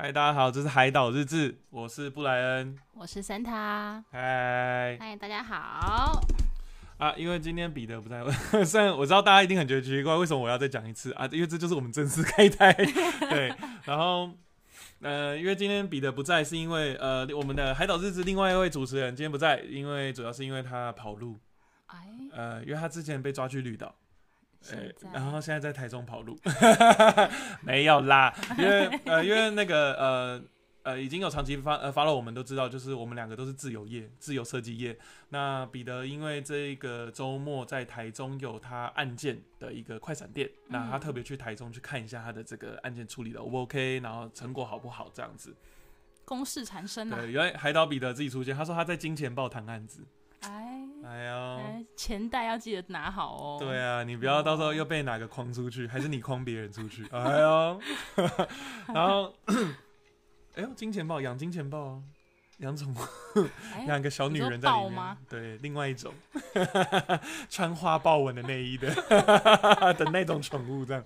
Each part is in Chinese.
嗨，大家好，这是海岛日志，我是布莱恩。我是森塔，嗨嗨，大家好。啊，因为今天彼得不在，虽然我知道大家一定很觉得奇怪，为什么我要再讲一次啊？因为这就是我们正式开台，对。然后呃，因为今天彼得不在，是因为呃，我们的海岛日志另外一位主持人今天不在，因为主要是因为他跑路，哎，呃，因为他之前被抓去绿岛。现在然后现在在台中跑路，没有啦，因为呃，因为那个呃呃，已经有长期发呃发了，我们都知道，就是我们两个都是自由业，自由设计业。那彼得因为这个周末在台中有他案件的一个快闪店，那他特别去台中去看一下他的这个案件处理的 O 不 OK，然后成果好不好这样子。公事缠身啊。对，原来海岛彼得自己出现，他说他在金钱豹谈案子。哎，哎呦。哎，钱袋要记得拿好哦。对啊，你不要到时候又被哪个框出去，还是你框别人出去？哎呦，然后，哎呦，金钱豹养金钱豹啊，养宠物，哎，养个小女人在里面。对，另外一种 穿花豹纹的内衣的的那种宠物，这样。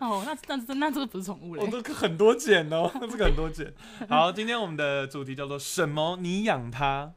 哦，那那那那这个不是宠物了我。都很多剪哦，这个很多剪。好，今天我们的主题叫做什么？你养它？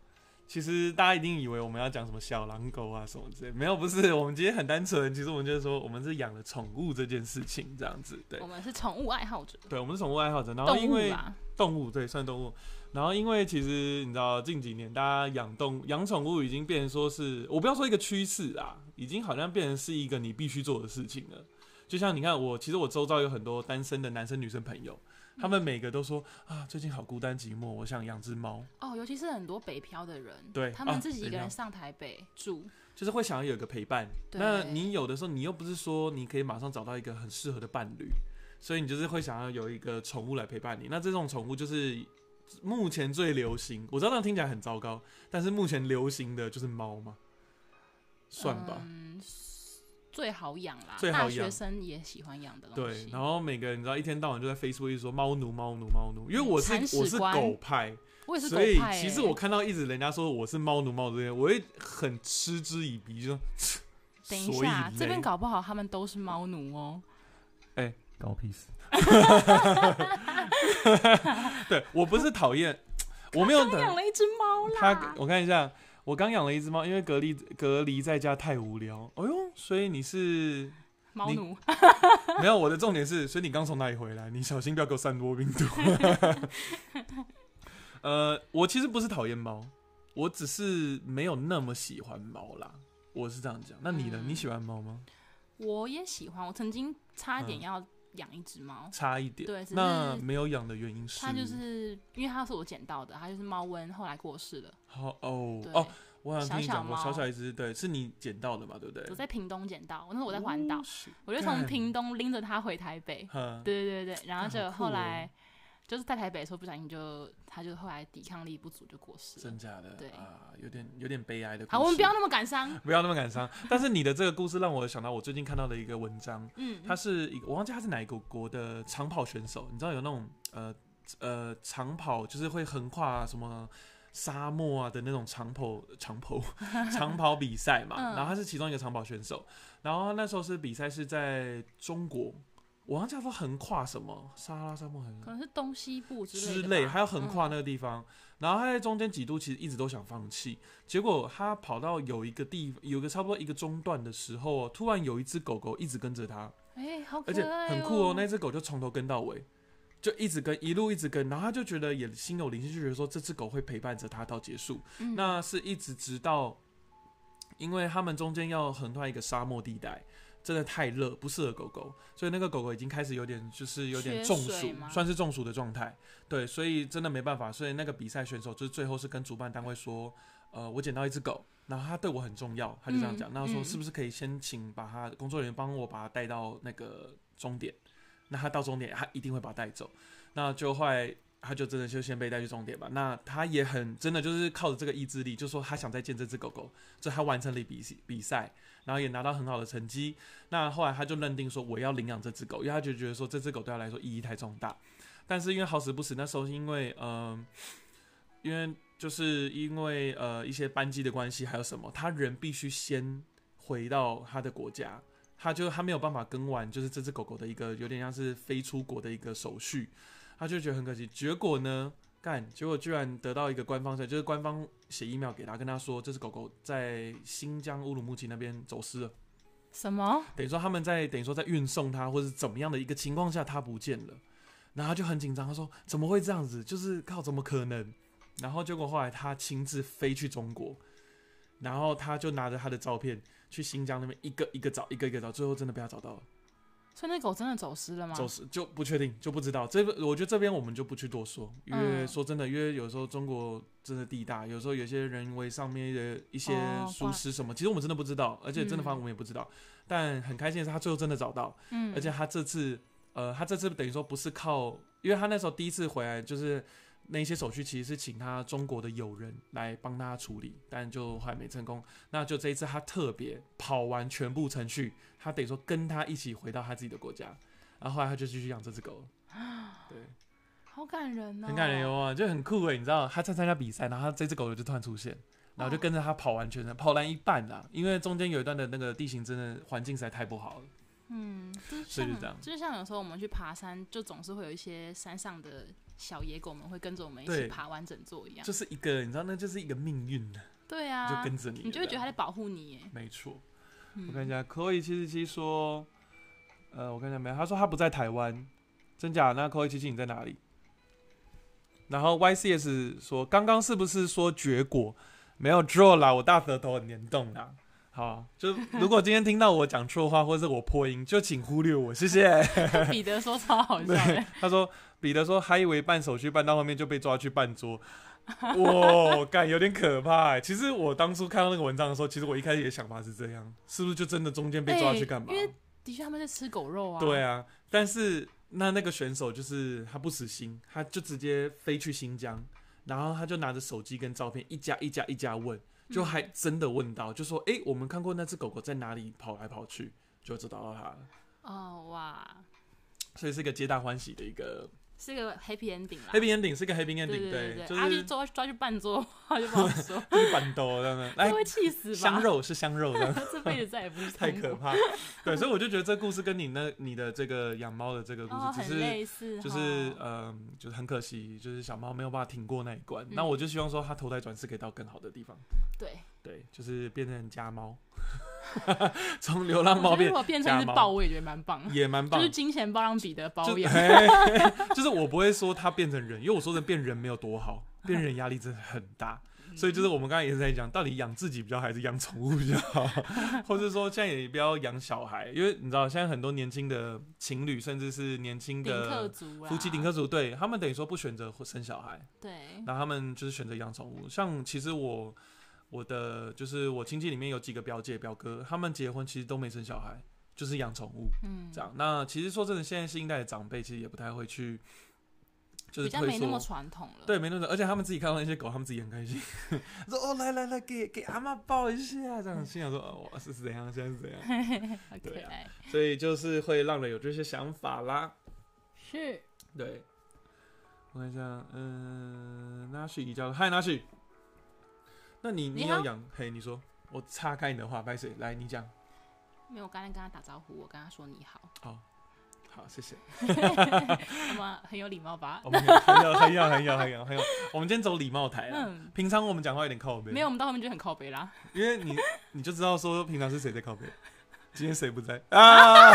其实大家一定以为我们要讲什么小狼狗啊什么之类，没有，不是。我们今天很单纯，其实我们就是说，我们是养了宠物这件事情，这样子。对 我，们是宠物爱好者，对，我们是宠物爱好者。然后因为。动物，对，算动物。然后因为其实你知道，近几年大家养动养宠物已经变成说是，我不要说一个趋势啊，已经好像变成是一个你必须做的事情了。就像你看我，其实我周遭有很多单身的男生女生朋友，他们每个都说啊，最近好孤单寂寞，我想养只猫，哦，尤其是很多北漂的人，对他们啊自己一个人上台北住，就是会想要有一个陪伴。那你有的时候，你又不是说你可以马上找到一个很适合的伴侣，所以你就是会想要有一个宠物来陪伴你。那这种宠物就是目前最流行，我知道那样听起来很糟糕，但是目前流行的就是猫嘛，算吧。嗯，最好养啦，最好养大学生也喜欢养的东对。，然后每个人你知道一天到晚就在 Facebook 一直说猫奴猫奴猫奴，因为我是我是狗派，我也是狗派所以。其实我看到一直人家说我是猫奴猫奴这些，我会很嗤之以鼻，就说等一下，这边搞不好他们都是猫奴哦。哎搞屁事！对我不是讨厌，我没有养了一只猫啦他啦。，我看一下，我刚养了一只猫，因为隔离隔离在家太无聊。哎呦，所以你是你猫奴，没有我的重点是，所以你刚从哪里回来？你小心不要给我散播病毒。呃，我其实不是讨厌猫，我只是没有那么喜欢猫啦。我是这样讲。那你呢？嗯你喜欢猫吗？我也喜欢。我曾经差点嗯要养一只猫，差一点。对那没有养的原因是？它就是因为它是我捡到的，它就是猫瘟，后来过世了。好哦，哦，我好像听你讲小小一只，对，是你捡到的嘛，对不对？我在屏东捡到，我那时候我在环岛哦，我就从屏东拎着它回台北。哼对对对对，然后就后来就是在台北的时候，不小心就它就后来抵抗力不足就过世了。真假的，对啊，有点有点悲哀的故事。好，我们不要那么感伤。不要那么感伤。但是你的这个故事让我想到我最近看到的一个文章，嗯，他是一个我忘记他是哪一个国的长跑选手，你知道有那种呃呃长跑就是会横跨什么。沙漠啊的那种长跑长跑 长跑比赛嘛，嗯然后他是其中一个长跑选手，然后他那时候是比赛是在中国，我忘记他说横跨什么撒哈拉沙漠很可能是东西部之类还有横跨嗯那个地方。然后他在中间几度其实一直都想放弃，结果他跑到有一个地，有一个差不多一个中段的时候哦，突然有一只狗狗一直跟着他，哎，好可而且爱很酷哦，哦。那只狗就从头跟到尾。就一直跟，一路一直跟，然后他就觉得也心有灵犀，就觉得说这只狗会陪伴着他到结束。嗯。那是一直直到，因为他们中间要横穿一个沙漠地带，真的太热，不适合狗狗，所以那个狗狗已经开始有点就是有点中暑，算是中暑的状态。对，所以真的没办法，所以那个比赛选手就是最后是跟主办单位说，呃，我捡到一只狗，然后它对我很重要，他就这样讲，嗯那说嗯是不是可以先请把他工作人员帮我把它带到那个终点，那他到终点他一定会把它带走，那就后来他就真的就先被带去终点吧。那他也很真的就是靠着这个意志力，就说他想再见这只狗狗，所以他完成了比比赛，然后也拿到很好的成绩。那后来他就认定说我要领养这只狗，因为他就觉得说这只狗对他来说意义太重大。但是因为好死不死，那时候是因为嗯、呃因为就是因为呃一些班机的关系，还有什么，他人必须先回到他的国家。他就他没有办法跟完，就是这只狗狗的一个有点像是飞出国的一个手续，他就觉得很可惜。结果呢，干，结果居然得到一个官方的，就是官方写 email 给他，跟他说这只狗狗在新疆乌鲁木齐那边走失了。什么？等于说他们在等于说在运送它或者是怎么样的一个情况下，它不见了，然后他就很紧张，他说怎么会这样子？就是靠怎么可能？然后结果后来他亲自飞去中国，然后他就拿着他的照片去新疆那边一个一个找，一个一个找，最后真的被他找到了。所以那狗真的走失了吗？走失就不确定，就不知道。这我觉得这边我们就不去多说，因为嗯说真的，因为有时候中国真的地大，有时候有些人为上面的一些哦疏失什么，其实我们真的不知道，而且真的嗯发现我们也不知道。但很开心的是，他最后真的找到，嗯，而且他这次，呃，他这次等于说不是靠，因为他那时候第一次回来，就是那一些手续其实是请他中国的友人来帮他处理，但就还没成功。那就这一次他特别跑完全部程序，他等于说跟他一起回到他自己的国家，然后后来他就继续养这只狗了。对，好感人哦，很感人哟啊，就很酷诶，你知道，他在参加比赛，然后他这只狗就突然出现。然后就跟着他跑完全程，跑完一半啦，因为中间有一段的那个地形真的环境实在太不好了。嗯，就是像所以就这样就是像有时候我们去爬山，就总是会有一些山上的小野狗们会跟着我们一起爬完整座一样。就是一个，你知道，那就是一个命运的，对啊，就跟着你，你就会觉得他在保护你耶。没错。嗯我看一下，Chloe 七十七说，呃，我看一下没有，他说他不在台湾，真假？那 Chloe 七七你在哪里？然后 YCS 说，刚刚是不是说绝果？没有错啦，我大舌头很严重啦。好，就如果今天听到我讲错话，或者是我破音，就请忽略我，谢谢。彼得说超好笑的，，他说彼得说还以为办手续办到后面就被抓去办桌，哇，干有点可怕欸。其实我当初看到那个文章的时候，其实我一开始也想法是这样，是不是就真的中间被抓去干嘛？哎因为的确他们在吃狗肉啊。对啊，但是那那个选手就是他不死心，他就直接飞去新疆，然后他就拿着手机跟照片一家一家一家问，就还真的问到，就说哎、诶我们看过那只狗狗在哪里跑来跑去，就找到它了，哦哇，所以是一个皆大欢喜的一个是个 happy ending 啦。happy ending，是一个 happy ending，对对，就阿就是抓抓去办桌，他就 不好说，就是板豆这样的，来会气死吧？香肉是香肉这样。这辈子再也不是太可怕，对，所以我就觉得这故事跟你那你的这个养猫的这个故哦，事，只很是类似，就是哈嗯，就是很可惜，就是小猫没有办法挺过那一关。嗯那我就希望说它投胎转世可以到更好的地方，对，对，就是变成家猫，从流浪猫变如果变成一只豹，我也觉得蛮棒，也蛮棒就是。金钱豹让彼得包就养。嘿 就是我不会说它变成人，因为我说的变人没有多好，变人压力真的很大。所以就是我们刚才也是在讲，到底养自己比较好还是养宠物比较好，或者说现在也不要养小孩，因为你知道现在很多年轻的情侣，甚至是年轻的夫妻顶客族，对他们等于说不选择生小孩，对，然后他们就是选择养宠物。像其实我我的就是我亲戚里面有几个表姐表哥，他们结婚其实都没生小孩，就是养宠物嗯，这样。那其实说真的，现在新一代的长辈其实也不太会去，就是会比较没那么。传统了。对，没那么，而且他们自己看到那些狗，他们自己很开心，说哦，来来来，给给阿妈抱一下，这样心想说，哦，哇是怎样，现在是怎样，对啊爱，所以就是会让人有这些想法啦。是对，我看一下，嗯、那许移交，嗨，纳许，那你你你好有养？嘿，你说，我岔开你的话，拜谁？来，你讲。没有，我刚才跟他打招呼，我跟他说你好，好，谢谢。他们很有礼貌吧？我们很有很有很有很有很有，我们今天走礼貌台啊。嗯，平常我们讲话有点靠背，没有，我，们到后面就很靠背啦。因为你你就知道说平常是谁在靠背，今天谁不在 啊？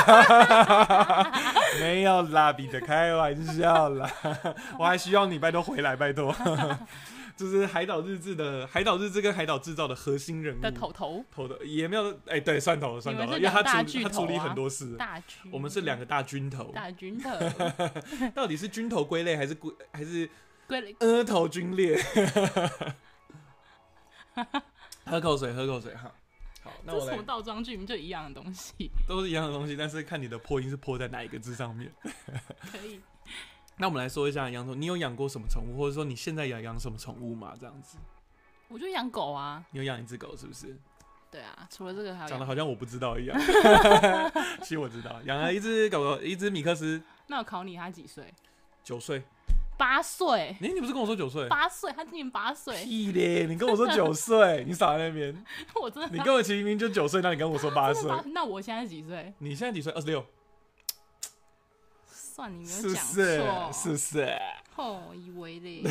没有啦，彼得开玩笑啦，我还需要你，拜托回来，拜托。就是海岛日志的海岛日志跟海岛制造的核心人物的头头头的也没有哎、对，算头了算头了，因为他处他处理很多事，大军，我们是两个大军头，大军头，到底是军头归类还是归还是 归额头军列？喝口水，喝口水哈。好，那我什么，倒装句？就一样的东西，都是一样的东西，但是看你的破音是破在哪一个字上面。可以。那我们来说一下养宠，你有养过什么宠物，或者说你现在养养什么宠物吗？这样子，我就养狗啊，你有养一只狗是不是？对啊，除了这个还有养，讲的好像我不知道一样。其实我知道，养了一只狗狗，一只米克斯，那我考你，它几岁？九岁。八岁，哎、你不是跟我说九岁？八岁，他今年八岁，屁嘞！你跟我说九 岁，你傻在那边。我真的你跟我齐名就九岁，那你跟我说八岁那我现在几岁？你现在几岁？二十六。算你没有讲是？错，是不是？哦，以为嘞，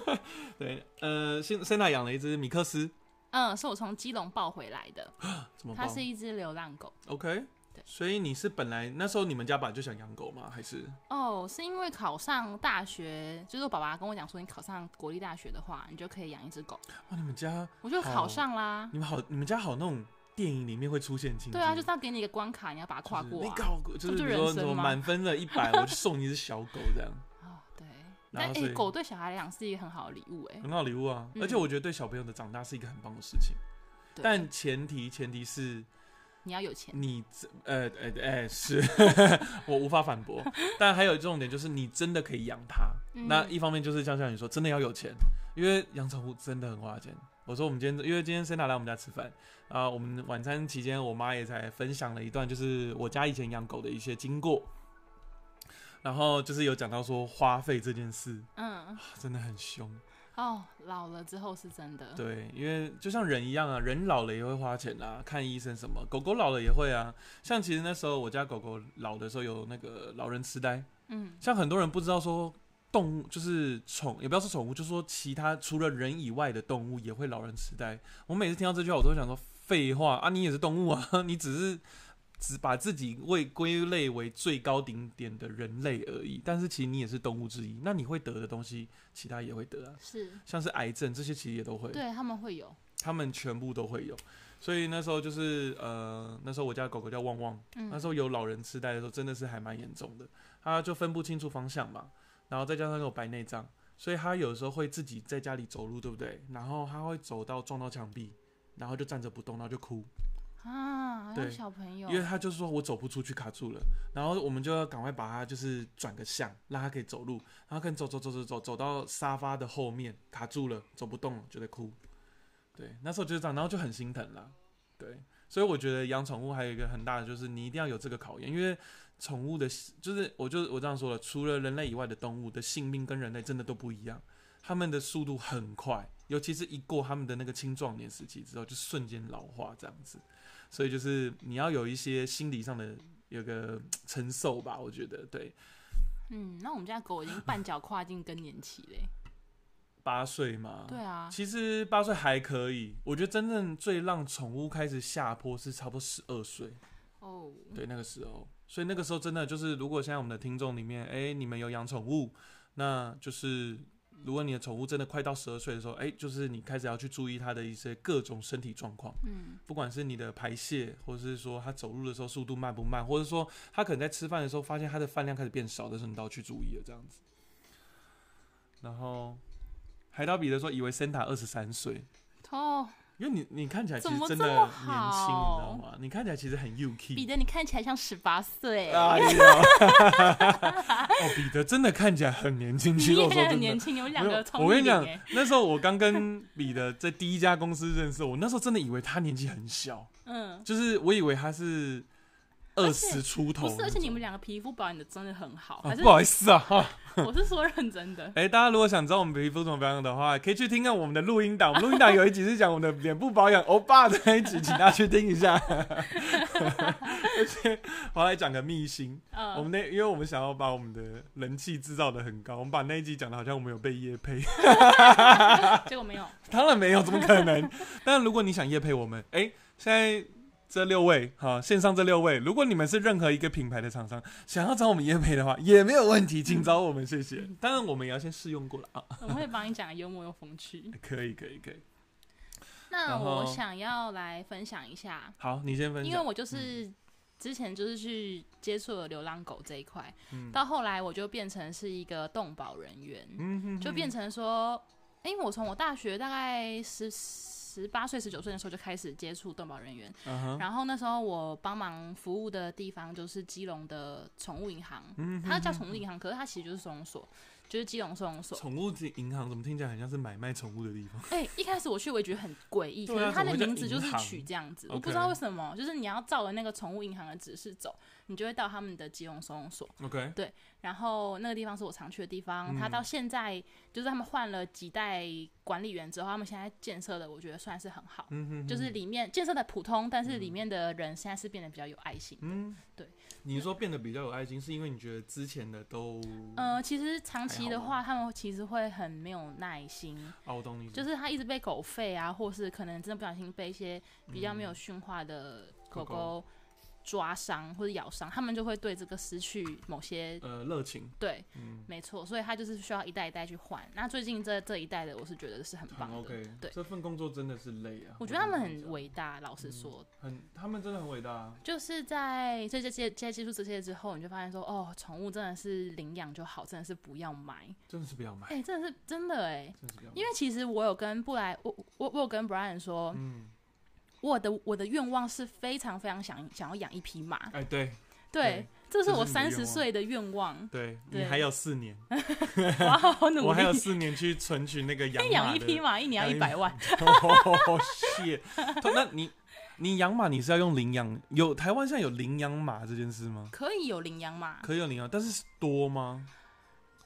对，呃，现现在养了一只米克斯，嗯，是我从基隆抱回来的，怎么抱它是一只流浪狗。？OK，对所以你是本来那时候你们家本来就想养狗吗？还是哦，是因为考上大学，就是我爸爸跟我讲说，你考上国立大学的话，你就可以养一只狗。哦，你们家我就考上啦。你们好，你们家好那种电影里面会出现的情景，对啊，就是要给你一个关卡，你要把它跨过啊。就是你搞就这就是比如说什么满分的一百，我就送你一只小狗这样，哦，对。但哎、狗对小孩来讲是一个很好的礼物哎、很好礼物啊。嗯而且我觉得对小朋友的长大是一个很棒的事情，但前提前提是你要有钱。你这呃呃哎是，我无法反驳。但还有重点就是你真的可以养它。嗯那一方面就是像像你说，真的要有钱，因为养宠物真的很花钱。我说我们今天因为今天 Sena 来我们家吃饭啊，我们晚餐期间我妈也才分享了一段，就是我家以前养狗的一些经过。然后就是有讲到说花费这件事嗯，真的很凶，哦，老了之后是真的。对，因为就像人一样啊，人老了也会花钱啊，看医生什么，狗狗老了也会啊。像其实那时候我家狗狗老的时候有那个老人痴呆，嗯，像很多人不知道说动物就是宠，也不要说宠物，就说其他除了人以外的动物也会老人痴呆。我每次听到这句话，我都会想说废话啊，你也是动物啊，你只是只把自己为归类为最高顶点的人类而已，但是其实你也是动物之一。那你会得的东西，其他也会得啊，是，像是癌症这些其实也都会。对他们会有。他们全部都会有。所以那时候就是呃，那时候我家狗狗叫旺旺，嗯，那时候有老人痴呆的时候，真的是还蛮严重的，它就分不清楚方向嘛，然后再加上有白内障，所以他有时候会自己在家里走路，对不对？然后他会走到撞到墙壁，然后就站着不动，然后就哭，啊，对小朋友，因为他就是说我走不出去，卡住了，然后我们就要赶快把他就是转个向，让他可以走路，然后可能走走走走走走到沙发的后面卡住了，走不动了，就在哭。对，那时候就是这样，然后就很心疼了。对，所以我觉得养宠物还有一个很大的就是你一定要有这个考验，因为宠物的，就是我就我这样说了，除了人类以外的动物的性命跟人类真的都不一样，它们的速度很快，尤其是一过他们的那个青壮年时期之后，就瞬间老化这样子。所以就是你要有一些心理上的有个承受吧，我觉得对。嗯，那我们家狗已经半脚跨进更年期嘞。八岁嘛，对啊，其实八岁还可以，我觉得真正最让宠物开始下坡是差不多十二岁，哦，对那个时候，所以那个时候真的就是，如果现在我们的听众里面，哎、你们有养宠物，那就是如果你的宠物真的快到十二岁的时候，哎、就是你开始要去注意它的一些各种身体状况，嗯，不管是你的排泄，或者是说它走路的时候速度慢不慢，或者说它可能在吃饭的时候发现它的饭量开始变少的时候，你都要去注意了这样子。然后海岛彼得说，以为 Santa 二十三岁，哦，因为你你看起来其怎实真的年轻，你知道好吗？你看起来其实很 UK 彼。得，你看起来像十八岁，哎呦，哦，彼得真的看起来很年轻。其实我说很年，轻，有两个聪我跟你讲那时候我刚跟彼得在第一家公司认识，我那时候真的以为他年纪很小，嗯，就是我以为他是二十出头。不是，而且你们两个皮肤保养的真的很好，啊还是不好意思啊，哈。我是说认真的，哎、大家如果想知道我们皮肤怎么保养的话，可以去听看我们的录音档。我们录音档有一集是讲我们的脸部保养欧巴的那一集，请大家去听一下。而 且我要来讲个秘辛，我嗯，们那因为我们想要把我们的人气制造的很高，我们把那一集讲的好像我们有被夜配，结果没有，当然没有，怎么可能？但如果你想夜配我们，哎、现在。这六位，哈，线上这六位，如果你们是任何一个品牌的厂商，想要找我们业配的话，也没有问题，请找我们，谢谢。当然，我们也要先试用过了啊。我们会帮你讲幽默又风趣。可以，可以，可以。那我想要来分享一下，好，你先分享。因为我就是之前就是去接触了流浪狗这一块，嗯到后来我就变成是一个动保人员，嗯哼就变成说，因为我从我大学大概十十八岁、十九岁的时候就开始接触动保人员，然后那时候我帮忙服务的地方就是基隆的宠物银行，嗯它叫宠物银行，可是它其实就是收容所，就是基隆收容所。宠物银行怎么听起来很像是买卖宠物的地方？哎、一开始我去我也觉得很诡异，可是它的名字就是取这样子，我不知？道为什么，就是你要照着那个宠物银行的指示走，你就会到他们的基隆收容所。OK，对然后那个地方是我常去的地方，他嗯到现在就是他们换了几代管理员之后，他们现在建设的我觉得算是很好，嗯哼，就是里面建设的普通，但是里面的人现在是变得比较有爱心。嗯，对。你说变得比较有爱心，是因为你觉得之前的都，呃，其实长期的话，他们其实会很没有耐心，哦，我懂你，就是他一直被狗吠啊，或是可能真的不小心被一些比较没有驯化的狗狗狗狗抓伤或者咬伤，他们就会对这个失去某些呃热情，对，嗯，没错，所以他就是需要一代一代去换。那最近这这一代的，我是觉得是很棒很的。OK，对，这份工作真的是累啊，我觉得他们很伟大。老实说，很，他们真的很伟大啊，就是在这些接接接触这些之后，你就发现说，哦，宠物真的是领养就好，真的是不要买。真的是不要买，哎、真的是真的哎，真的是因为其实我有跟布莱，我我我有跟 Brian 说，嗯，我的我的愿望是非常非常想想要养一匹马。哎，对对，这是我三十岁的愿望。对，你还有四年，我要好好努力。我还有四年去存取那个养养一匹马，一年要一一百万。哦，谢。那你你养马，你是要用领养？有台湾现在有领养马这件事吗？可以有领养马，可以有领养，但是多吗？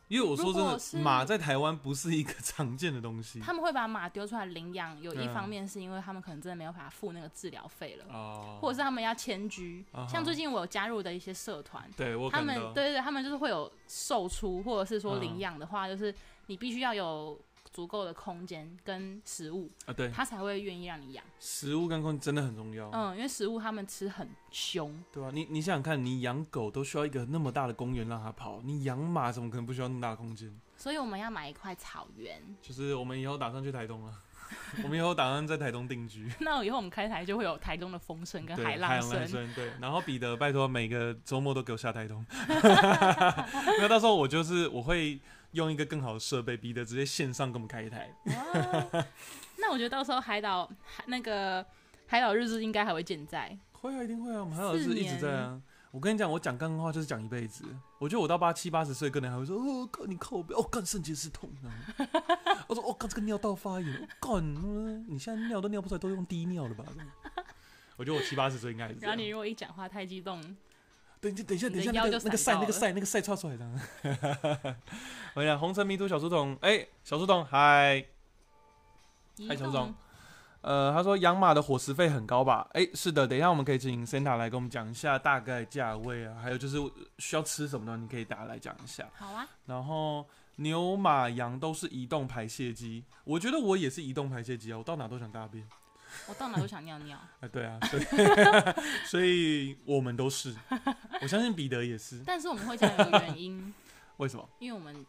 因为我说真的，马在台湾不是一个常见的东西。他们会把马丢出来领养，有一嗯方面是因为他们可能真的没有办法付那个治疗费了，哦，或者是他们要迁居。啊像最近我有加入的一些社团，对我他们对对对，他们就是会有售出，或者是说嗯。领养的话，就是你必须要有足够的空间跟食物，啊，对，他才会愿意让你养。食物跟空间真的很重要，嗯，因为食物他们吃很凶，对啊、你你想想看，你养狗都需要一个那么大的公园让它跑，你养马怎么可能不需要那么大的空间？所以我们要买一块草原。就是我们以后打算去台东了，我们以后打算在台东定居。那以后我们开台就会有台东的风声跟，海浪声。声，对。然后彼得，拜托每个周末都给我下台东，那到时候我就是我会用一个更好的设备，逼得直接线上给我们开一台。哇 那我觉得到时候海岛那个海岛日志应该还会健在。会啊，一定会啊，我们海岛日志一直在啊。我跟你讲，我讲干话就是讲一辈子。我觉得我到八七八十岁，可能还会说，哦，干你靠背，哦，干肾结石痛啊。我说，哦，干这个尿道发炎，哦干、嗯你现在尿都尿不出来，都用滴尿了吧？我觉得我七八十岁应该是。然后你如果一讲话太激动，等一下，等一下，你等一下，那个那个赛，那个赛，那个赛刷出来的。我讲红尘迷途小书童，哎、小书童，嗨，移嗨，小书童。呃，他说养马的伙食费很高吧？哎、是的，等一下我们可以请 Santa 来跟我们讲一下大概价位啊，还有就是需要吃什么呢？你可以大家来讲一下。好啊，然后牛马羊都是移动排泄机，我觉得我也是移动排泄机啊，我到哪都想大便。我到哪都想尿尿，啊、对啊，所 以所以我们都是，我相信彼得也是。但是我们会这样有个原因，为什么？因为我们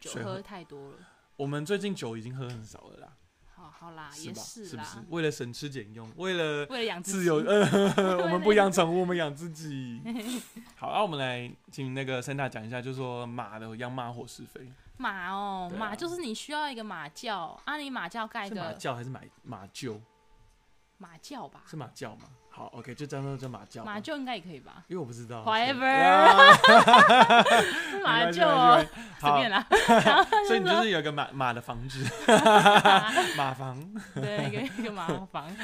酒水喝喝太多了。我们最近酒已经喝很少了啦。好好啦，是？也是啦，是不是？为了省吃俭用，为了为了养自由，己 呃，我们不养宠物，我们养自己。好，那、我们来请那个 Santa 讲一下，就是说马的养马伙是非马哦，对啊马就是你需要一个马厩，啊，你马厩盖的马个厩还是马马厩？马厩吧，是马厩吗？好，OK，就这样叫马厩吧。马厩应该也可以吧？因为我不知道。Whatever 啊。马厩 随便啦，所以你就是有一个马马的房子，马房，对，一个一个马房，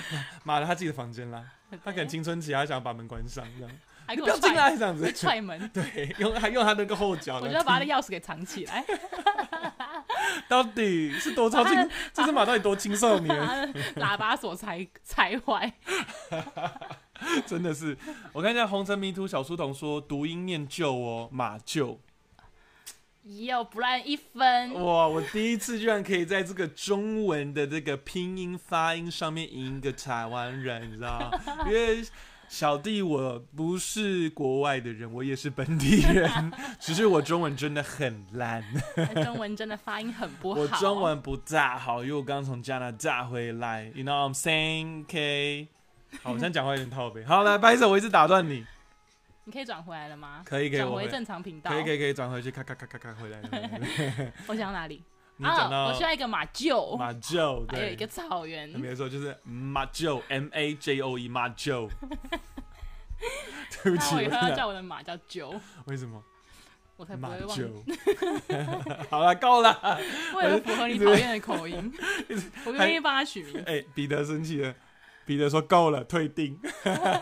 马的他自己的房间啦。他可能青春期，他想要把门关上，这样。还给我你不要进踹，来这样子。会。踹门，对，用还用他那个后脚我就要把他的钥匙给藏起来，到底是多超轻？这只马到底多青少年？喇叭锁才才坏，真的是，我看一下红尘迷途小书童说读音念旧哦，马厩。有不然一分，哇，我第一次居然可以在这个中文的这个拼音发音上面赢一个台湾人，你知道吗？因为小弟我不是国外的人，我也是本地人，只是我中文真的很烂，中文真的发音很不好，我中文不大好，因为我刚从加拿大回来，You know I'm saying? OK。好，我现在讲话有点套背。好，来，不好意思，我一直打断你。你可以转回来了吗？可以，可以，我转回正常频道，可以，可以，可以转回去，咔咔咔咔咔回来了。回来了 我想哪里？你讲啊，到我需要一个马厩，马厩，对 还有一个，草原，没错，就是马厩，M A J O E，马厩。对不起，那我以后要叫我的马叫九，为什么？我才不马会忘。厩。好了，够了。为了符合你讨厌的口音，我愿意帮他取名。哎，彼得生气了。彼得说够了，退订。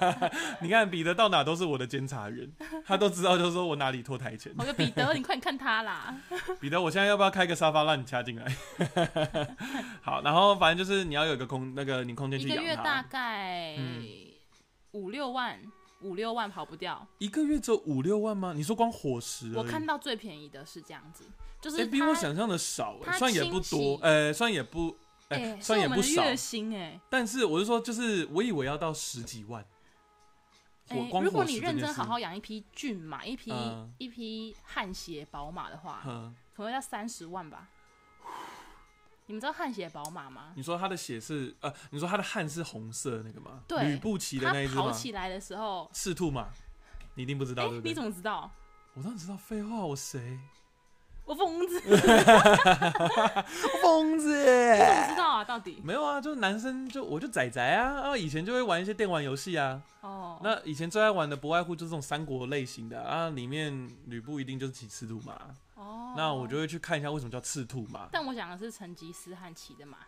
你看彼得到哪都是我的监察员，他都知道，就是说我哪里拖台前。我说彼得，你快点看他啦。彼得，我现在要不要开个沙发让你掐进来？好，然后反正就是你要有一个空，那个你空间一去养个月大。概嗯五六万，五六万跑不掉。一个月只有五六万吗？你说光伙食？我看到最便宜的是这样子，就哎、是比我他想象的少、哎，他虽然也不，多呃，虽然也不，哎、哎，是虽然也不少，我们的月薪哎。但是我是说，就是我以为要到十几万。哎如果你认真好好养一匹骏马，一匹嗯一匹汗血宝马的话，哼，可能要三十万吧。你们知道汗血宝马吗？你说它的血是呃，你说它的汗是红色的那个吗？对吕布骑的那一只？跑起来的时候，赤兔马，你一定不知道、哎、对不对？你怎么知道？我当然知道，废话，我谁？我疯子，疯子！你怎么知道啊？到底？没有啊，就是男生就我就仔仔啊，啊，以前就会玩一些电玩游戏啊。哦，那以前最爱玩的不外乎就是这种三国类型的啊，里面吕布一定就是骑赤兔马。哦，那我就会去看一下为什么叫赤兔马。但我讲的是成吉思汗骑的马，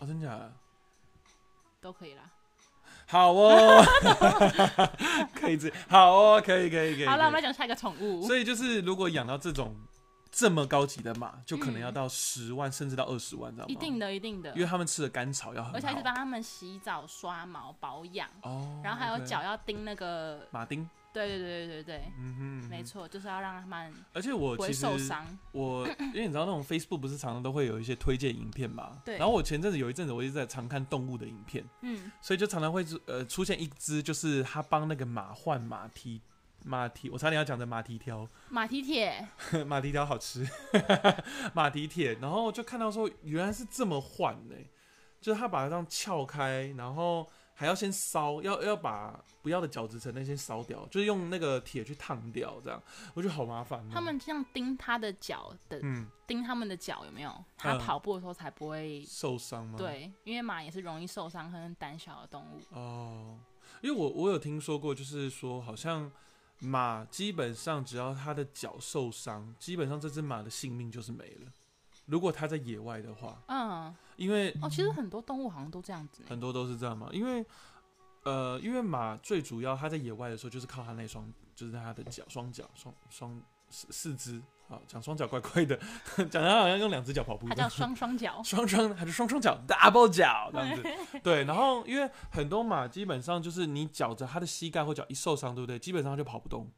哦，真假的？都可以啦。好哦，可以这好哦，可以可以可以。好了，我们来讲下一个宠物。所以就是如果养到这种这么高级的马，就可能嗯要到十万、甚至到二十万，知道吗？一定的，一定的因。为他们吃的甘草要很好，而且还是帮他们洗澡、刷毛、保养，哦，然后还有脚要钉那个，马丁，对对对对对对，嗯哼，嗯哼没。错，就是要让他们而且我其实。我 因为你知道那种 Facebook 不是常常都会有一些推荐影片嘛，对然后我前阵子有一阵子我一直在常看动物的影片，嗯，所以就常常会呃出现一只就是他帮那个马换马蹄。马蹄，我差点要讲的马蹄条，马蹄铁，马蹄条好吃，马蹄铁，然后就看到说原来是这么换呢、就是他把它这样撬开，然后还要先烧，要要把不要的角质层那些烧掉，就是用那个铁去烫掉，这样我觉得好麻烦、哦。他们这样钉他的脚的，嗯钉他们的脚有没有？他嗯跑步的时候才不会。受伤吗？对，因为马也是容易受伤、很胆小的动物。哦，因为我我有听说过，就是说好像马基本上只要它的脚受伤，基本上这只马的性命就是没了。如果它在野外的话，嗯，因为哦，其实很多动物好像都这样子。很多都是这样嘛，因为呃，因为马最主要它在野外的时候就是靠它那双，就是它的脚、双脚、双双四四肢。好，讲双脚怪怪的，讲他好像用两只脚跑步。他叫双双脚。双双还是双双脚 double 脚这样子，对。然后因为很多马基本上就是你脚着他的膝盖或脚一受伤，对不对？基本上它就跑不动。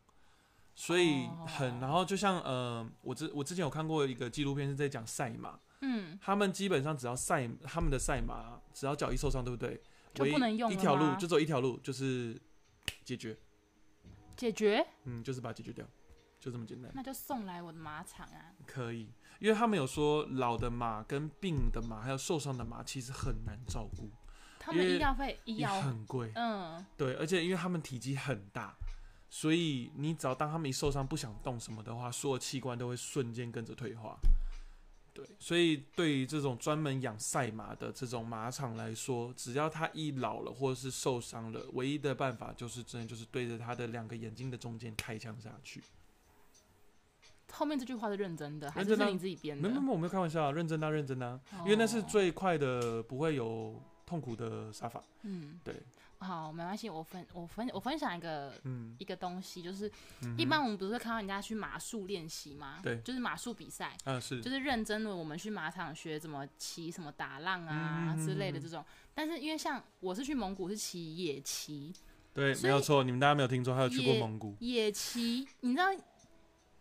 所以很，哦然后就像呃，我之我之前有看过一个纪录片是在讲赛马，嗯，他们基本上只要赛他们的赛马，只要脚一受伤，对不对？就不能用一条路就走一条路，就是解决，解决，嗯，就是把它解决掉，就这么简单。那就送来我的马场啊。可以，因为他们有说老的马跟病的马还有受伤的马其实很难照顾，他们医药费医也药，很贵。嗯，对，而且因为他们体积很大，所以你只要当他们一受伤不想动什么的话，所有器官都会瞬间跟着退化。对，所以对于这种专门养赛马的这种马场来说，只要它一老了或者是受伤了，唯一的办法就是真的就是对着它的两个眼睛的中间开枪下去。后面这句话是认真的，还是是你自己编的？没有没，没有我没有开玩笑啊，认真啊认真啊，哦因为那是最快的，不会有痛苦的杀法。嗯，对，好，没关系，我分我分我分享一个嗯，一个东西，就是嗯一般我们不是会看到人家去马术练习吗？对就是马术比赛，啊是就是认真的我们去马场学怎么骑、什么打浪嗯啊嗯嗯之类的这种。但是因为像我是去蒙古是骑野骑，对，没有错，你们大家没有听错，还有去过蒙古。野骑你知道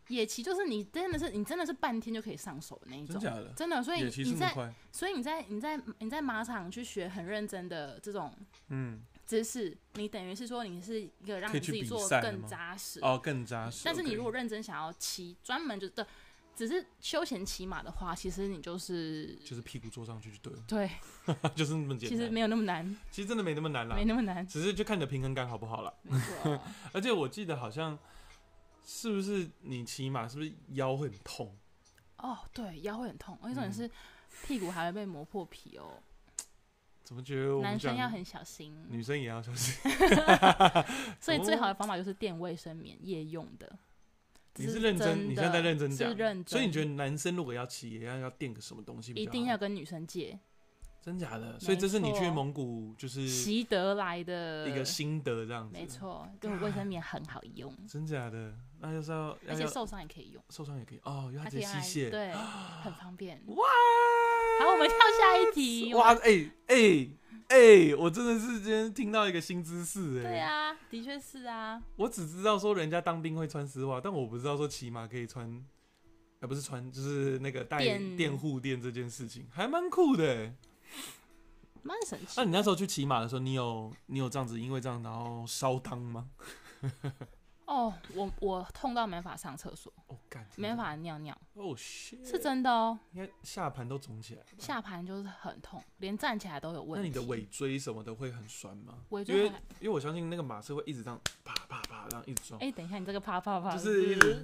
野骑就是你真的是你真的是半天就可以上手的那一种。真假的？真的，所以你在，所以你在你在你在马场去学很认真的这种嗯，知识，你等于是说你是一个让你自己做更扎实。哦，更扎实。但是你如果认真想要骑，专门就的只是休闲骑马的话，其实你就是就是屁股坐上去就对了，对，就是那么简单。其实没有那么难，其实真的没那么难啦没，那么难。只是就看你的平衡感好不好了。没错，而且我记得好像是不是你骑马是不是腰会很痛？哦，对，腰会很痛，而且重点嗯是屁股还会被磨破皮哦。怎么觉得我男生要很小心，女生也要小心？所以最好的方法就是垫卫生棉，夜用的。你是是认真，你现在在认真讲是认真，所以你觉得男生如果要骑，也要要垫个什么东西？一定要跟女生借，真假的？所以这是你去蒙古就是习得来的一个心得这样子。没，错，就卫生棉很好用，真假的？那就是而且受伤也可以用，受伤也可以哦，用它直它可以拿来接吸血。对，很方便。哇！好，我们跳下一题。哇！哎哎哎！我真的是今天听到一个新知识哎。对啊，的确是啊。我只知道说人家当兵会穿丝袜，但我不知道说骑马可以穿，呃，不是穿，就是那个带垫垫护垫这件事情，还蛮酷的欸。蛮神奇那。你那时候去骑马的时候，你有你有这样子，因为这样然后烧汤吗？哦，我我痛到没法上厕所，哦，干，没法尿尿，哦是真的哦。你看下盘都肿起来。下盘就是很痛，连站起来都有问题。那你的尾椎什么的会很酸吗？尾椎还因为我相信那个马是会一直这样啪啪啪这样一直撞，哎、等一下，你这个啪啪啪就是一直，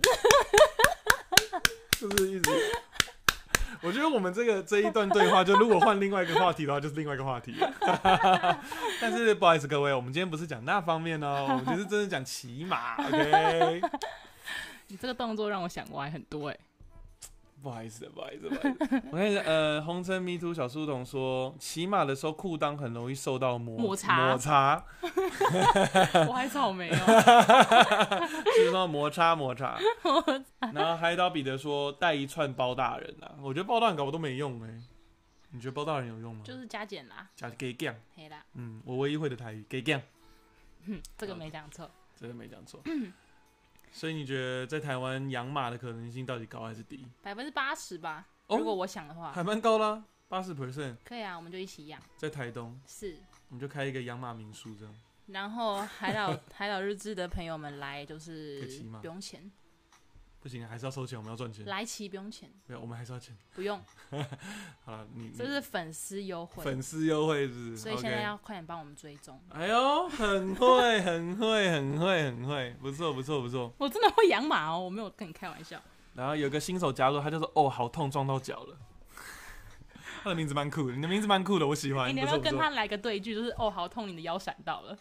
就是一直。我觉得我们这个这一段对话，就如果换另外一个话题的话，就是另外一个话题。但是不好意思各位，我们今天不是讲那方面哦，我们就是真的讲骑马，OK？你这个动作让我想歪很多哎、不好意思，不好意思，不好意思。我看一下，呃，红尘迷途小书童说，骑马的时候裤裆很容易受到摩摩擦。摩擦，我还草莓哦、就 是说摩擦摩擦。然后海岛彼得说带一串包大人啊，我觉得包大人搞我都没用哎、你觉得包大人有用吗？就是加减啦，加给啦，嗯，我唯一会的台语给 g 哼，这个没讲错。这个没讲错。所以你觉得在台湾养马的可能性到底高还是低？百分之八十吧，哦？如果我想的话，还蛮高啦，八十 percent 可以啊，我们就一起养。在台东，是，我们就开一个养马民宿这样。然后海岛 海岛日志的朋友们来就是可以骑吗不用钱，不行，还是要收钱，我们要赚钱。来骑不用钱，没有，我们还是要钱。不用，好了，你这是粉丝优惠，粉丝优惠是不是？所以现在要快点帮我们追踪。哎呦，很会，很会，很会，很会，不错，不错，不错。我真的会养马哦，我没有跟你开玩笑。然后有个新手加入，他就说：“哦，好痛，撞到脚了。”他的名字蛮酷的，你的名字蛮酷的，我喜欢。哎你要不错不错不要跟他来个对句？就是哦，好痛，你的腰闪到了，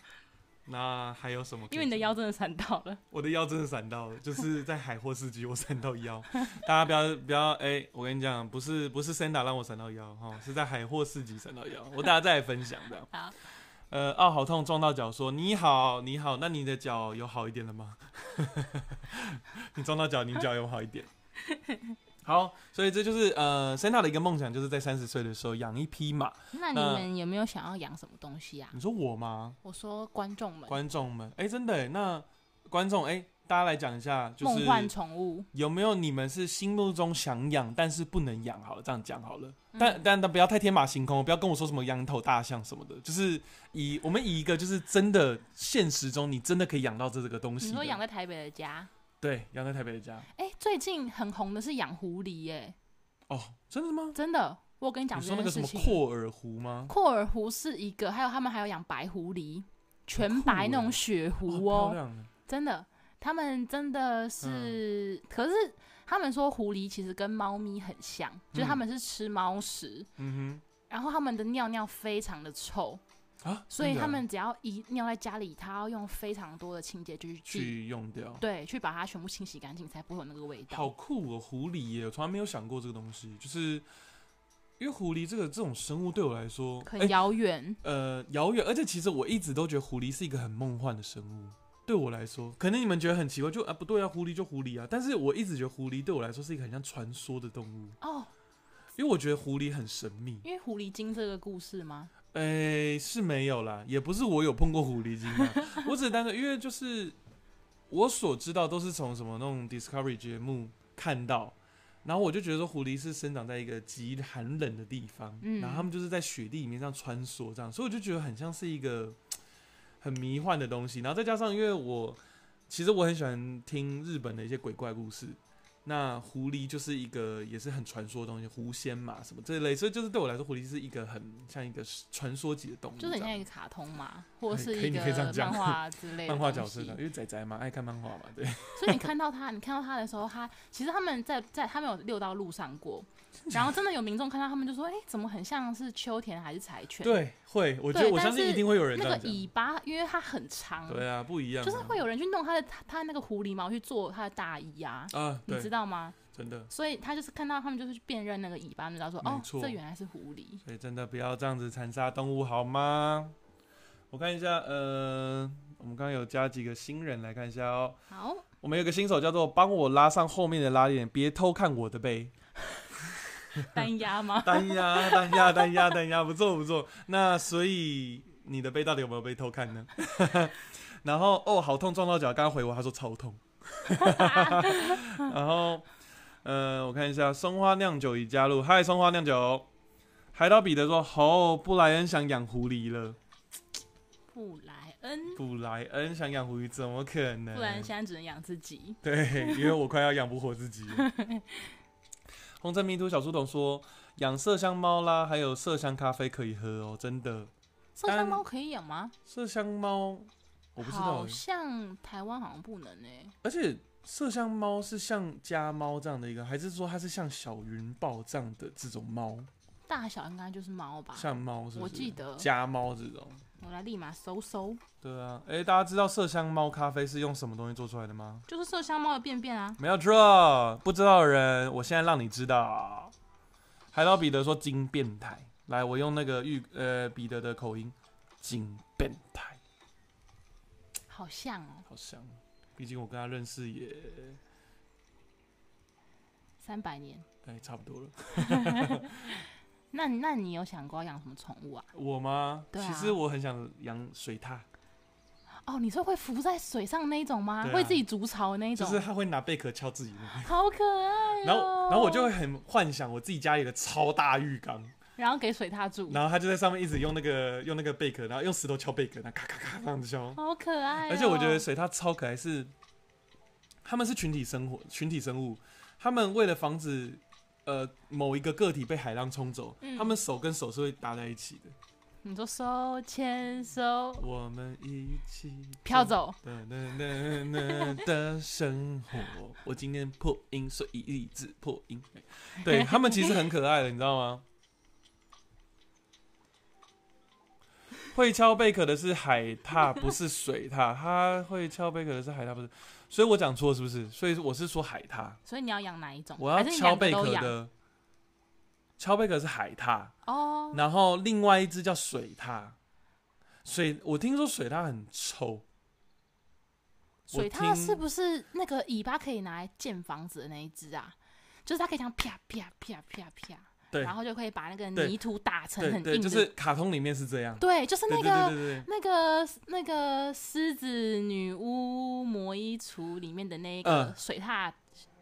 那还有什么？因为你的腰真的闪到了。我的腰真的闪到了，就是在海货市集我闪到腰。大家不要不要，哎、我跟你讲，不是不是 Senda 让我闪到腰哈，是在海货市集闪到腰。我大家再来分享这样。好，呃，哦，好痛，撞到脚说你好你好，那你的脚有好一点了吗？你撞到脚，你脚有好一点。好，所以这就是呃，Senta 的一个梦想，就是在三十岁的时候养一匹马。那你们有没有想要养什么东西啊？你说我吗？我说观众们，观众们，哎、真的耶，那观众，哎、大家来讲一下，就是梦幻宠物，有没有你们是心目中想养但是不能养？好了，这样讲好了。嗯但但但不要太天马行空，不要跟我说什么羊头大象什么的，就是以我们以一个就是真的现实中你真的可以养到这这个东西。你说养在台北的家？对养在台北的家哎、最近很红的是养狐狸耶，哦，真的吗？真的，我有跟你讲这你说那个什件事情。么阔耳狐吗？阔耳狐是一个，还有他们还有养白狐狸，全白那种雪狐哦。真的，他们真的是，可是他们说狐狸其实跟猫咪很像，就是他们是吃猫食，嗯哼然后他们的尿尿非常的臭，哼啊，所以他们只要一尿在家里，他要用非常多的清洁剂去去用掉。对，去把它全部清洗干净，才不会有那个味道。好酷哦，狐狸耶！我从来没有想过这个东西，就是因为狐狸这个这种生物对我来说很哎遥远，呃遥远，而且其实我一直都觉得狐狸是一个很梦幻的生物。对我来说，可能你们觉得很奇怪，就啊不对啊，狐狸就狐狸啊。但是我一直觉得狐狸对我来说是一个很像传说的动物，哦，因为我觉得狐狸很神秘。因为狐狸精这个故事吗？诶、是没有啦，也不是我有碰过狐狸精啊，我只是单纯因为就是我所知道都是从什么那种 Discovery 节目看到，然后我就觉得说狐狸是生长在一个极寒冷的地方，嗯然后他们就是在雪地里面这样穿梭，这样，所以我就觉得很像是一个很迷幻的东西，然后再加上因为我其实我很喜欢听日本的一些鬼怪故事。那狐狸就是一个也是很传说的东西，狐仙嘛什么这类，所以就是对我来说，狐狸是一个很像一个传说级的动物，就是很像一个卡通嘛，或者是一个讲漫画之类的漫画角色的，因为仔仔嘛爱看漫画嘛，对，所以你看到他，你看到他的时候，他其实他们在在他们有溜到路上过，然后真的有民众看到他们就说：“哎、怎么很像是秋田还是柴犬？”，对，会，我觉得我相信一定会有人那个，尾巴，因为它很长，对啊，不一样啊，就是会有人去弄他的他他那个狐狸毛去做他的大衣啊，啊，你对知道吗？真的。所以他就是看到他们就是去辨认那个尾巴，就知道说哦，这原来是狐狸。所以真的不要这样子残杀动物好吗？我看一下，呃，我们刚刚有加几个新人来看一下哦。好，我们有个新手叫做帮我拉上后面的拉链，别偷看我的背。单压吗？单压，单压，单压，单压，不错不错。那所以你的背到底有没有被偷看呢？然后哦，好痛，撞到脚。刚刚回我，他说超痛。然后呃，我看一下，松花酿酒已加入，嗨，松花酿酒。海岛彼得说：“哦，布莱恩想养狐狸了。布莱恩，布莱恩想养狐狸，怎么可能？布莱恩现在只能养自己。对，因为我快要养不活自己了。红尘迷途小书童说，养麝香猫啦，还有麝香咖啡可以喝哦，真的。麝香猫可以养吗？麝香猫我不知道好欸，像台湾好像不能欸、而且麝香猫是像家猫这样的一个，还是说它是像小云豹这样的这种猫？大小应该就是猫吧？像猫是？我记得家猫这种。我来立马搜搜，对啊，哎、大家知道麝香猫咖啡是用什么东西做出来的吗？就是麝香猫的便便啊。没有错，不知道的人，我现在让你知道。海岛彼得说金变态，来，我用那个玉呃彼得的口音，金变态，好像哦，好像，毕竟我跟他认识也三百年。哎差不多了。那那你有想过要养什么宠物啊？我吗？对啊其实我很想养水獭，哦，你说会浮在水上那一种吗？对啊会自己筑巢的那一种？就是他会拿贝壳敲自己那个。好可爱、哦。然后，然后我就会很幻想我自己家里的超大浴缸，然后给水獭住，然后他就在上面一直用那个用那个贝壳，然后用石头敲贝壳，然后咔咔咔这样子敲。好可爱、哦。而且我觉得水獭超可爱是，他们是群体生活，群体生物，他们为了防止呃某一个个体被海浪冲走，嗯他们手跟手是会搭在一起的。你说手牵手我们一起飘走，的生活。我今天破音，所以一直破音。对他们其实很可爱的，你知道吗？会敲贝壳的是海獭，不是水獭。它会敲贝壳的是海獭，不是。所以我讲错是不是？所以我是说海獭，所以你要养哪一种？我要敲贝壳的。敲贝壳是海獭，哦。然后另外一只叫水獭。水，我听说水獭很臭。水獭是不是那个尾巴可以拿来建房子的那一只啊？就是它可以这样啪啪啪啪啪，对然后就可以把那个泥土打成很硬的，就是卡通里面是这样。对，就是那个那个那个狮子女巫魔衣橱里面的那个嗯水獭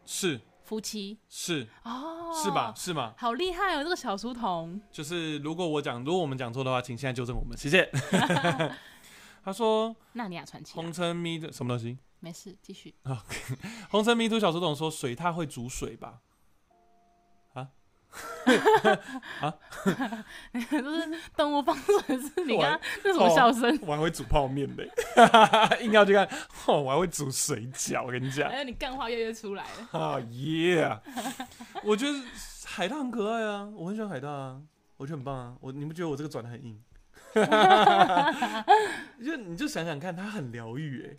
是夫妻是哦，是吧？？是吗？好厉害哦，这个小书童。就是如果我讲，如果我们讲错的话，请现在纠正我们，谢谢。他说纳尼亚传奇啊、红尘迷的什么东西？没事，继续。红尘迷途小书童说水獭会煮水吧？就是动物放水是你我刚刚那什么笑声？我还会煮泡面的，硬要去看，哦，我还会煮水饺，我跟你讲还。有你干话越来越出来了。啊耶！我觉得海盗很可爱啊，我很喜欢海盗啊，我觉得很棒啊。我你不觉得我这个转的很硬？就你就想想看，它很疗愈哎，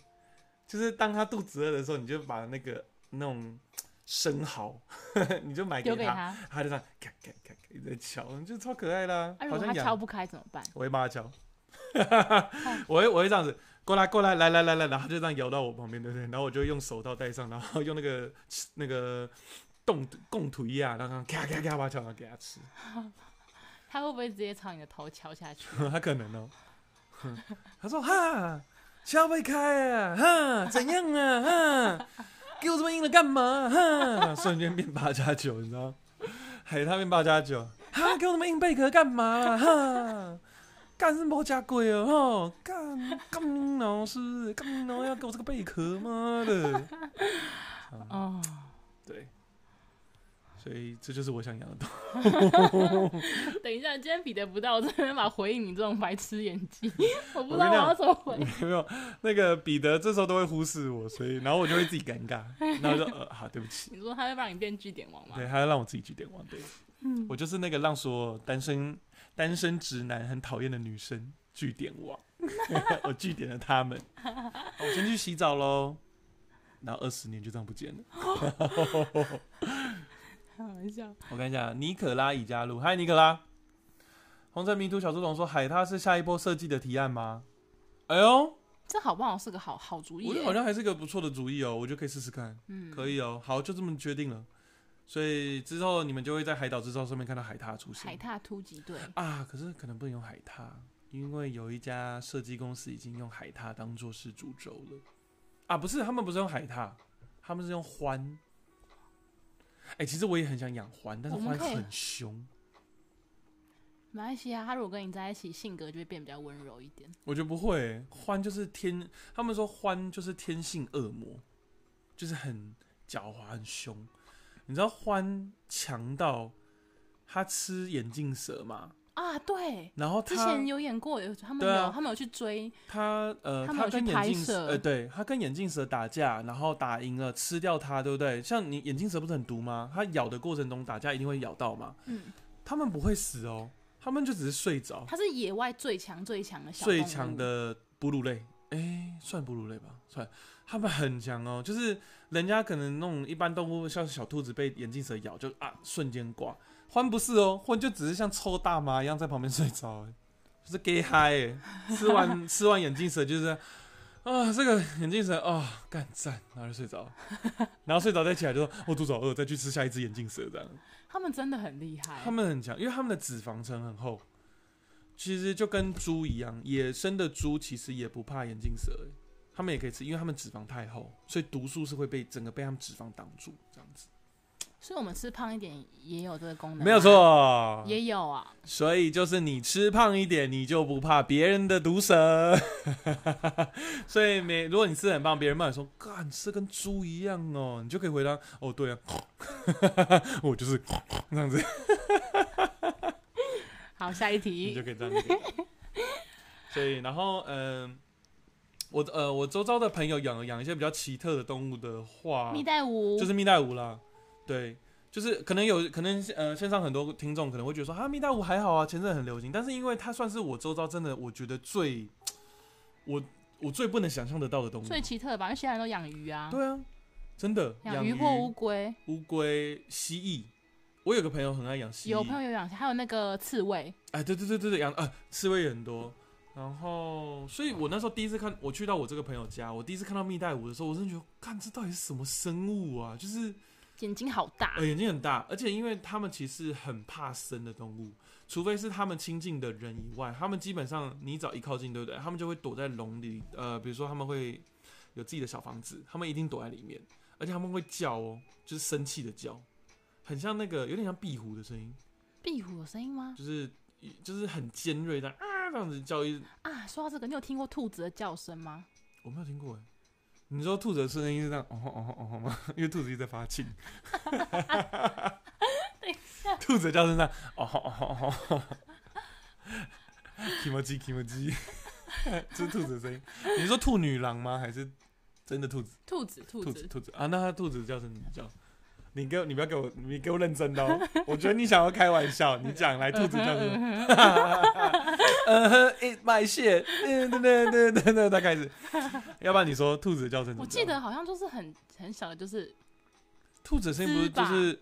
就是当它肚子饿的时候，你就把那个那种生蚝，你就买给他，它就这样咔咔咔咔一直在敲，就超可爱啦、啊，如好像养，果他敲不开怎么办？我会帮他敲，我会我会这样子。过来，过来，来来来来，然后它就这样摇到我旁边，对不对？然后我就会用手套戴上，然后用那个那个冻贡土一样，然后咔咔咔把它敲，然后给他吃。他会不会直接朝你的头敲下去？他可能哦。哼他说：“哈，敲不开啊，哈，怎样啊，哈，给我这么硬的干嘛？哈，瞬间变八加九，你知道？海他变八加九，哈，给我那么硬贝壳干嘛？哈，干是毛加贵哦，哈，干干老师，干老要给我这个贝壳，妈的！哦，对，所以这就是我想养的动物 等一下，今天彼得不到，我真的把回应你这种白痴演技，我不知道我要怎么回。西。没有那个彼得这时候都会忽视我，所以然后我就会自己尴尬，然后就呃好，对不起。你说他会让你变据点王吗？对，他会让我自己据点王，对，嗯我就是那个让所有单身单身直男很讨厌的女生据点王，我据点了他们。我先去洗澡喽，然后二十年就这样不见了。开玩笑。我跟你讲，尼可拉已加入，嗨，尼可拉。红尘迷途小猪童说：“海獭是下一波设计的提案吗？”哎呦，这好不好是个好好主意耶我觉得好像还是个不错的主意哦，我就可以试试看，嗯，可以哦。好，就这么决定了。所以之后你们就会在海岛制造上面看到海獭出现海獭突击队，啊。可是可能不能用海獭，因为有一家设计公司已经用海獭当做是主轴了。啊，不是，他们不是用海獭，他们是用獾。哎、其实我也很想养獾，但是獾很凶。没关系啊。他如果跟你在一起，性格就会变比较温柔一点。我觉得不会欸，獾就是天，他们说獾就是天性恶魔，就是很狡猾、很凶。你知道獾强到他吃眼镜蛇嘛？啊，对，然后之前有演过，有他们有他们有去追，他呃，他们有去跟眼镜拍摄蛇呃，对他跟眼镜蛇打架，然后打赢了，吃掉它，对不对？像你眼镜蛇不是很毒吗？它咬的过程中打架一定会咬到嘛。嗯，他们不会死哦，他们就只是睡着。它是野外最强最强的小最强的哺乳类，哎、算哺乳类吧，算。他们很强哦，就是人家可能那种一般动物，像小兔子被眼镜蛇咬，就啊瞬间挂。獾不是哦，欢就只是像抽大麻一样在旁边睡着，哎就是 gay 嗨哎，吃完吃完眼镜蛇就是啊，这个眼镜蛇啊干赞，然后就睡着，然后睡着再起来就说我肚子好饿，再去吃下一只眼镜蛇这样。他们真的很厉害。他们很强，因为他们的脂肪层很厚，其实就跟猪一样，野生的猪其实也不怕眼镜蛇，欸他们也可以吃，因为他们脂肪太厚，所以毒素是会被整个被他们脂肪挡住，这样子。所以我们吃胖一点也有这个功能，没有，错，也有啊。所以就是你吃胖一点，你就不怕别人的毒蛇。所以没，如果你吃得很胖，别人骂你说“干，你吃跟猪一样哦”，你就可以回答：“哦，对啊，我就是 这样子。”好，下一题你就。可以这样子。所以，然后，嗯、我呃，我周遭的朋友养养一些比较奇特的动物的话，蜜袋鼯就是蜜袋鼯啦。对，就是可能有可能呃，线上很多听众可能会觉得说啊，蜜袋鼯还好啊，前阵很流行，但是因为它算是我周遭真的我觉得最我我最不能想象得到的动物。最奇特的吧，因为现在人都养鱼啊，对啊，真的鱼养鱼或乌龟，乌龟、蜥蜴。我有个朋友很爱养蜥蜴，有朋友有养，还有那个刺猬，哎，对对对对对，养啊，刺猬也很多。然后，所以我那时候第一次看，我去到我这个朋友家，我第一次看到蜜袋鼯的时候，我真的觉得，看这到底是什么生物啊？就是、眼睛好大呃、，眼睛很大，而且因为他们其实很怕生的动物，除非是他们亲近的人以外，他们基本上你只要一靠近，对不对？他们就会躲在笼里，呃，比如说他们会有自己的小房子，他们一定躲在里面，而且他们会叫哦，就是生气的叫，很像那个有点像壁虎的声音，壁虎有声音吗？就是就是很尖锐的啊这样子叫一啊，说到这个，你有听过兔子的叫声吗？我没有听过哎。你说兔子的声音是这样哦吼哦吼哦吼吗？因为兔子一直在发情。兔子的叫声这样哦吼哦吼哦吼。k i m o j i 这是兔子的声音。你说兔女郎吗？还是真的兔子？兔子，兔兔子子，兔子啊？那它兔子的叫声叫？你给我，你不要给我，你给我认真的哦。我觉得你想要开玩笑，你讲来 兔子叫什么？呃，eat my shit，对对对对对对，他开始。要不然你说兔子的叫声我？记得好像就是很很小的，就是兔子的声音不是就是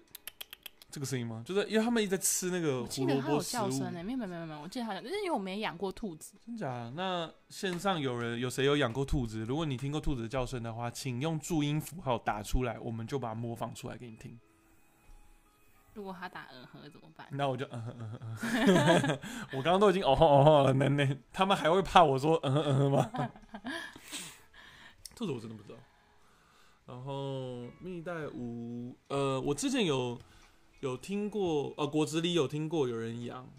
这个声音吗？就是因为他们一直在吃那个我记胡得它有萝卜食物，叫声呢，没有没有没有没有，我记得好像，就是因为我没养过兔子，真假？那线上有人有谁有养过兔子？如果你听过兔子的叫声的话，请用注音符号打出来，我们就把它模仿出来给你听。如果他打嗯呵怎么办？那我就嗯哼嗯哼嗯哼，我刚刚都已经哦吼哦吼了，那那他们还会怕我说嗯哼嗯哼吗？兔子我真的不知道。然后蜜袋鼯，呃，我之前有有听过，呃，果子狸有听过有人养，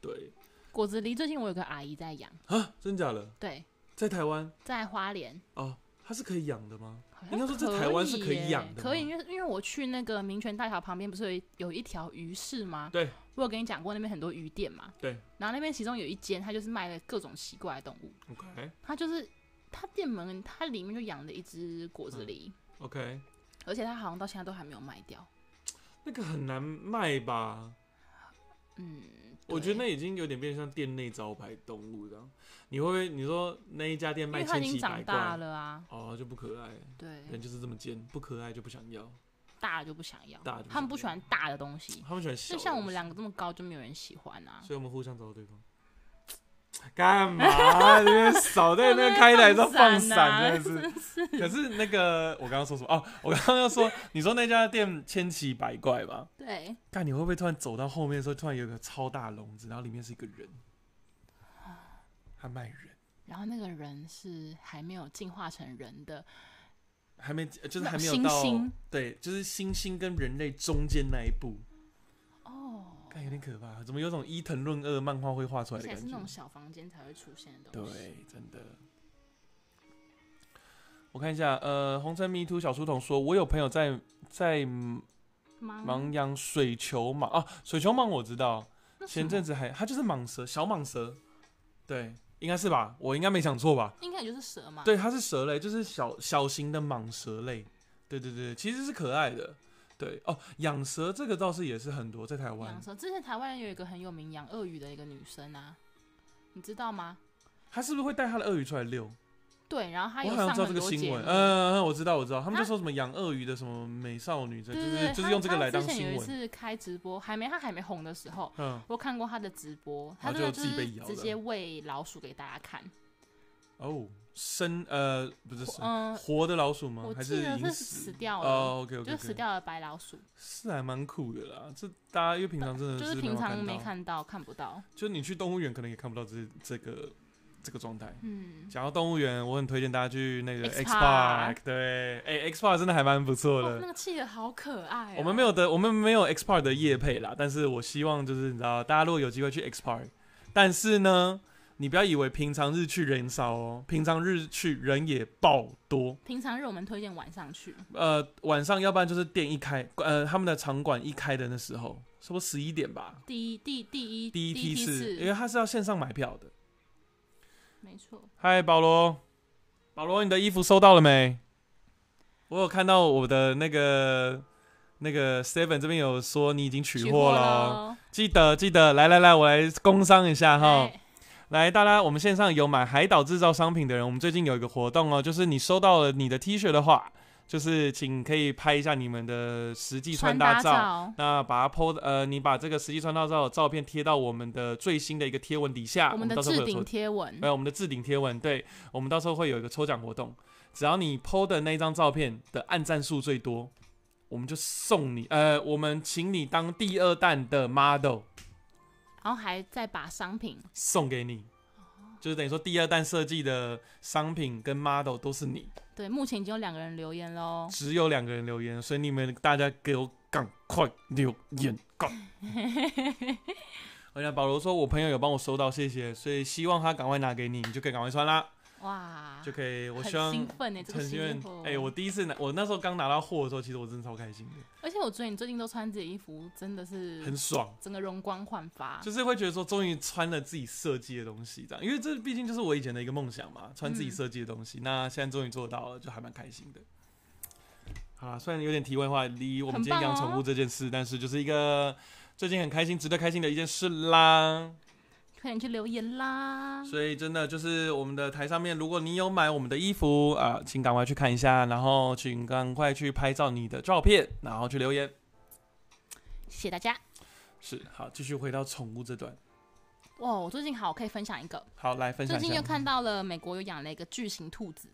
对。果子狸最近我有个阿姨在养，啊，真假的，对，在台湾？在花莲，哦，它是可以养的吗？应该说在台湾是可以养的可以，因为因为我去那个民权大桥旁边不是有一有一条鱼市吗？对，我有跟你讲过那边很多鱼店嘛。对。然后那边其中有一间，它就是卖了各种奇怪的动物，OK。它就是它店门它里面就养了一只果嗯子狸，OK，而且它好像到现在都还没有卖掉。那个很难卖吧？嗯，我觉得那已经有点变成像店内招牌动物这样。你会不会你说那一家店卖千奇百长大怪，了啊，哦就不可爱，对，人就是这么贱，不可爱就不想要。大了就不想要，他们不喜欢大的东西。他们喜欢。就像我们两个这么高，就没有人喜欢啊。所以我们互相找到对方。干嘛？你们少在那边开台都放闪，真的是。可是那个，我刚刚说什么？哦，我刚刚要说，你说那家店千奇百怪吧？对，看你会不会突然走到后面的时候，突然有个超大笼子，然后里面是一个人，他卖人，然后那个人是还没有进化成人的，还没就是还没有猩到猩对，就是星星跟人类中间那一步，哦，看有点可怕，怎么有种伊藤润二漫画会画出而来的感觉且是那种？小房间才会出现的东西。对，真的。我看一下，呃，红尘迷途小书童说，我有朋友在在忙忙养水球蟒啊，水球蟒我知道，前阵子还它就是蟒蛇，小蟒蛇，对，应该是吧？我应该没讲错吧？应该也就是蛇嘛。对，它是蛇类，就是小小型的蟒蛇类。对对对，其实是可爱的。对哦，养蛇这个倒是也是很多在台湾养，蛇，之前台湾有一个很有名养鳄鱼的一个女生啊，你知道吗？她是不是会带她的鳄鱼出来遛？对，然后她我有上好像知道这个。新闻，嗯、嗯嗯我知道我知道，他们就说什么养鳄鱼的什么美少女，这就对对对，是就是用这个来当她之前有一。次开直播，还没她还没红的时候，嗯，我看过她的直播，她就就是自己被咬直接喂老鼠给大家看。哦，生呃不是生嗯，活的老鼠吗？我还是已经死死掉了，哦，OK OK，就死掉了白老鼠，是还蛮酷的啦。这大家因为平常真的就是平常没看到，看不到。就你去动物园可能也看不到这这个这个状态。嗯，讲到动物园，我很推荐大家去那个 X Park 对，哎、x Park 真的还蛮不错的。哦那个企鹅好可爱、哦。我们没有的，我们没有 X Park 的夜配啦，但是我希望就是你知道，大家如果有机会去 X Park，但是呢，你不要以为平常日去人少哦，平常日去人也爆多。平常日我们推荐晚上去，呃，晚上要不然就是店一开，呃，他们的场馆一开的那时候，差不多十一点吧，第一第第一第一梯次，因，为他是要线上买票的。没错，嗨，保罗，保罗，你的衣服收到了没？我有看到我的那个那个 Seven 这边有说你已经取货了哦，了记得记得，来来来，我来工商一下哈。哎来，大家，我们线上有买海岛制造商品的人，我们最近有一个活动哦，就是你收到了你的 T 恤的话，就是请可以拍一下你们的实际穿穿搭搭照。那把它 PO 呃，你把这个实际穿搭照的照片贴到我们的最新的一个贴文底下，我们的置顶贴文，呃，我们的置顶贴文，对我们到时候会有一个抽奖活动，只要你 PO 的那张照片的按赞数最多，我们就送你，呃，我们请你当第二弹的 model 然后还再把商品送给你，就是等于说第二弹设计的商品跟 model 都是你，对，目前已经有两个人留言喽。只有两个人留言，所以你们大家给我赶快留言，赶。我想保罗说，我朋友有帮我收到，谢谢，所以希望他赶快拿给你，你就可以赶快穿啦，哇，就可以。我很希望兴奋呢，这个很兴奋。哎、我第一次拿，我那时候刚拿到货的时候，其实我真的超开心的，而且我觉得你最近都穿自己衣服，真的是很爽，整个容光焕发。就是会觉得说终于穿了自己设计的东西，这样，因为这毕竟就是我以前的一个梦想嘛，穿自己嗯设计的东西，那现在终于做到了，就还蛮开心的。好啦，虽然有点题外话，离我们今天养宠物这件事，但是就是一个最近很开心、值得开心的一件事啦。快点去留言啦！所以真的就是我们的台上面，如果你有买我们的衣服啊、请赶快去看一下，然后请赶快去拍照你的照片，然后去留言。谢谢大家。是，好，继续回到宠物这段。哇，我最近好，我可以分享一个。好，来分享一下。最近又看到了美国有养了一个巨型兔子，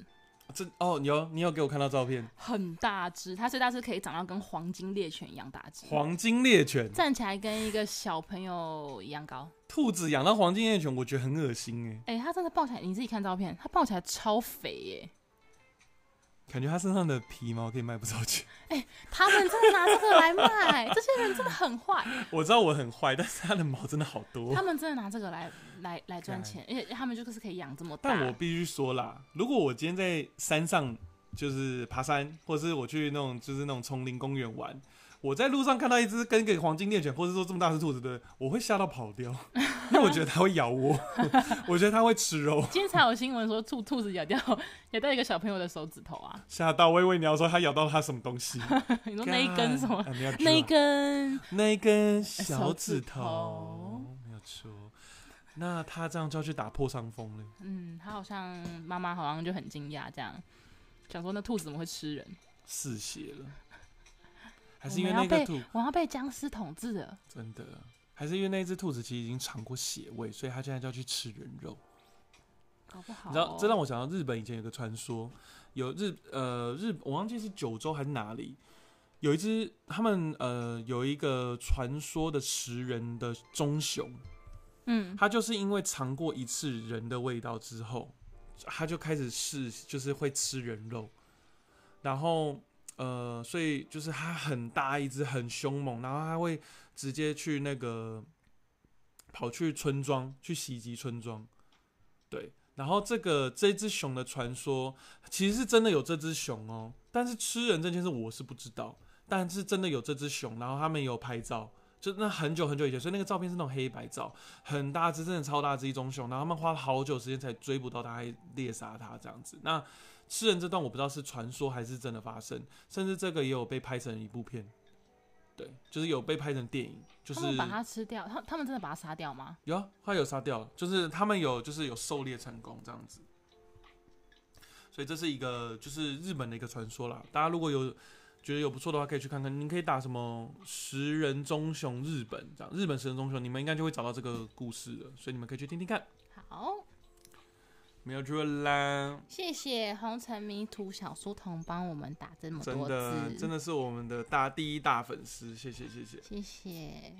这哦，有你有给我看到照片，很大只，它最大是可以长到跟黄金猎犬一样大只，黄金猎犬，站起来跟一个小朋友一样高。兔子养到黄金猎犬，我觉得很恶心哎，哎、它真的抱起来，你自己看照片，它抱起来超肥耶、感觉它身上的皮毛可以卖不少钱。他们真的拿这个来卖，这些人真的很坏，我知道我很坏，但是它的毛真的好多他。们真的拿这个来来来赚钱，而且他们就是可以养这么大。但我必须说啦，如果我今天在山上就是爬山，或者是我去那种就是那种丛林公园玩，我在路上看到一只跟一个黄金猎犬，或者说这么大只兔子的，我会吓到跑掉，因为我觉得它会咬我，我觉得它会吃肉，今天才有新闻说兔兔子咬掉咬掉一个小朋友的手指头啊！吓到。我以为你要说它咬到它什么东西，你说那一根什么？啊那一根那一根小小指指头头，没有错。那他这样就要去打破伤风了。嗯，他好像妈妈好像就很惊讶，这样想说那兔子怎么会吃人？嗜血了。还是因为那个兔我要被僵尸统治了，真的，还是因为那只兔子其实已经尝过血味，所以它现在就要去吃人肉。搞不好、你知道，这让我想到日本以前有个传说，有日呃日我忘记是九州还是哪里，有一只他们呃有一个传说的食人的棕熊，嗯，它就是因为尝过一次人的味道之后，它就开始试就是会吃人肉，然后呃所以就是它很大一只很凶猛，然后它会直接去那个跑去村庄去袭击村庄，对。然后这个这只熊的传说其实是真的有这只熊哦，但是吃人这件事我是不知道，但是真的有这只熊，然后他们有拍照，就那很久很久以前，所以那个照片是那种黑白照，很大只，真的超大只一种熊，然后他们花了好久时间才追捕到它，还猎杀它这样子。那吃人这段我不知道是传说还是真的发生，甚至这个也有被拍成一部片，对，就是有被拍成电影，就是他们把它吃掉，他他们真的把它杀掉吗？有啊，他有杀掉，就是他们有就是有狩猎成功这样子，所以这是一个就是日本的一个传说啦。大家如果有觉得有不错的话，可以去看看。你可以打什么食人棕熊日本这样，日本食人棕熊，你们应该就会找到这个故事了，所以你们可以去听听看。好，没有错啦，谢谢红尘迷途小书童帮我们打这么多字，的真的是我们的大第一大粉丝，谢谢谢谢。谢谢。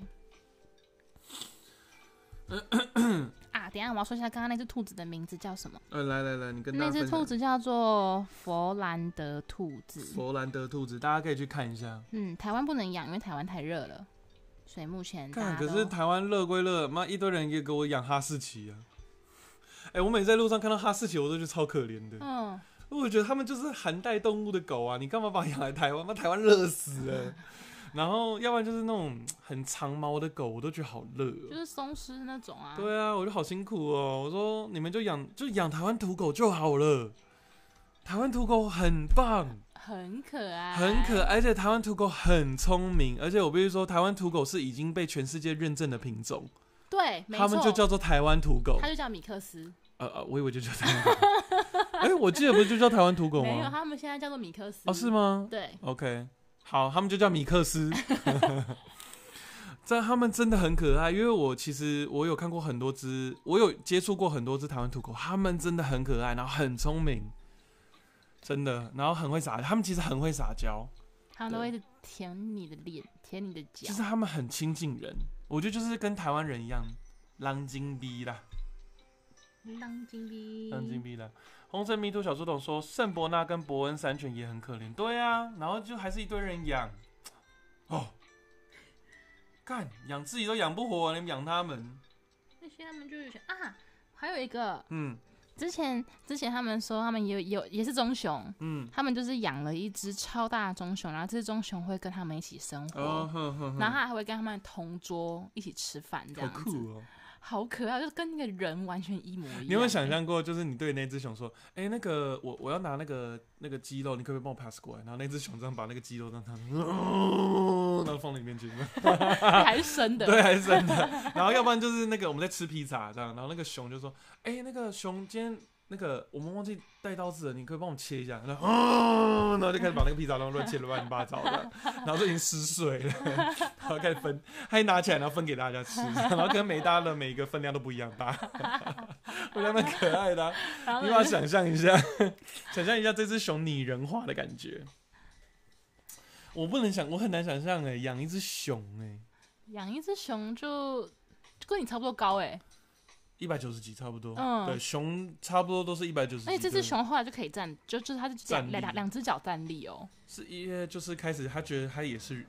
啊，等一下我要说一下刚刚那只兔子的名字叫什么？呃，来来来，你跟大那只。兔子叫做佛兰德兔子。佛兰德兔子，大家可以去看一下。嗯，台湾不能养，因为台湾太热了，所以目前大看，可是台湾热归热，妈一堆人也给我养哈士奇啊！哎、我每次在路上看到哈士奇，我都觉得超可怜的。嗯，我觉得他们就是寒带动物的狗啊，你干嘛把它养来台湾？把台湾热死了。然后要不然就是那种很长毛的狗，我都觉得好热、哦。就是松狮那种啊。对啊，我就好辛苦哦。我说你们就养就养台湾土狗就好了，台湾土狗很棒。很可爱，很可爱，而且台湾土狗很聪明，而且我必须说，台湾土狗是已经被全世界认证的品种，对，没错，他们就叫做台湾土狗。它就叫米克斯，呃呃，我以为就叫台湾土狗。哎、我记得不是就叫台湾土狗吗没有，他们现在叫做米克斯。哦，是？吗对，？OK，好，他们就叫米克斯。这他们真的很可爱，因为我其实我有看过很多只，我有接触过很多只台湾土狗，他们真的很可爱，然后很聪明，真的，然后很会撒，他们其实很会撒娇。他们都会舔你的脸，舔你的脚就。是他们很亲近人，我觉得就是跟台湾人一样，狼精逼啦，浪金币，当金币了。红色迷途小书童说，圣伯纳跟伯恩山犬也很可怜，对啊，然后就还是一堆人养，哦，干养自己都养不活，你们养他们，那些他们就是选啊，还有一个，嗯。之前之前他们说他们有有也是棕熊，嗯，他们就是养了一只超大的棕熊，然后这只棕熊会跟他们一起生活，然后它还会跟他们同桌一起吃饭，这好样子，酷哦。好可爱，就是跟那个人完全一模一样。你有没有想象过，就是你对那只熊说，哎、那个我我要拿那个那个鸡肉，你可不可以帮我 pass 过来？然后那只熊这样把那个鸡肉让它，然后放到你面去。还是生的？对，还是生的。然后要不然就是那个我们在吃披萨这样，然后那个熊就说：“哎、那个熊今天那个我们忘记带刀子了，你可以帮我切一下。”然后，哦，然后就开始把那个披萨然后乱切的乱七八糟的，然后就已经撕碎了，然后开始分，他一拿起来然后分给大家吃，然后跟每大家的每一个分量都不一样大，我觉得蛮可爱的 你把它想象一下，想象一下这只熊拟人化的感觉。我不能想，我很难想象哎，养一只熊哎。养一只熊就就跟你差不多高哎、一百九十几差不多，嗯对，熊差不多都是一百九十几。而且这只熊后来就可以站，就就是它是站立两两两只脚站立哦，是因为就是开始他觉得他也是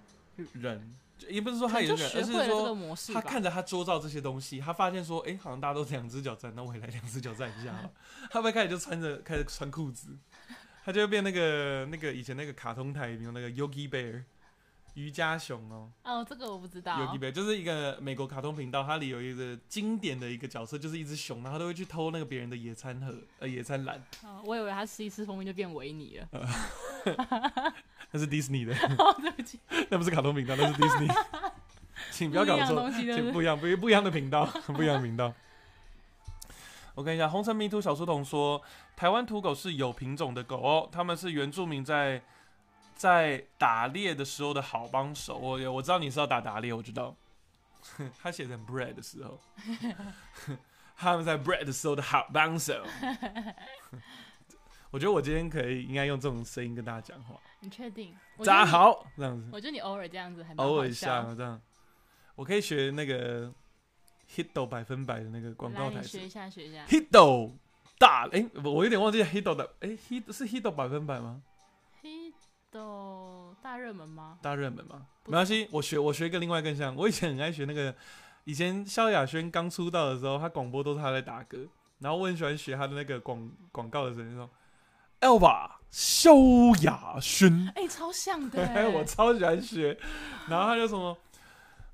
人，也不是说他也是人，而是说。他看着他周遭这些东西，他发现说，哎、好像大家都两只脚站，那我也来两只脚站一下好了。他会不会开始就穿着开始穿裤子，他就会变那个那个以前那个卡通台里面那个 Yogi Bear 瑜伽熊哦。哦，这个我不知道。Bear 就是一个美国卡通频道，它里有一个经典的一个角色，就是一只熊，然后它都会去偷那个别人的野餐盒，呃，野餐篮，哦我以为它吃一次蜂蜜就变维尼了。那是迪士尼的，哦，对不起，那不是卡通频道，那是迪士尼，请不要搞错？请不一样，不不一样的频道，不一样的频道。我看一下，红尘迷途小书童说，台湾土狗是有品种的狗哦，他们是原住民在在打猎的时候的好帮手。我我知道你是要打打猎，我知道。他写成 bread 的时候，他们在 bread 的时候的好帮手。我觉得我今天可以应该用这种声音跟大家讲话。你确定？大家，好，这样子，我觉得你偶尔这样子还偶尔一下这样，我可以学那个 Hito 百分百的那个广告台词学。一下，学一下。Hito 大哎、我我有点忘记 Hito 的哎、Hit 是 Hito 百分百吗？Hito 大热门吗？大热门吗？没关系，我学我学一个另外更像。我以前很爱学那个，以前萧亚轩刚出道的时候，他广播都是他在打歌，然后我很喜欢学他的那个广广告的声音，说 Elva 萧亚轩，哎、超像的哎，欸。我超喜欢学。然后他就什么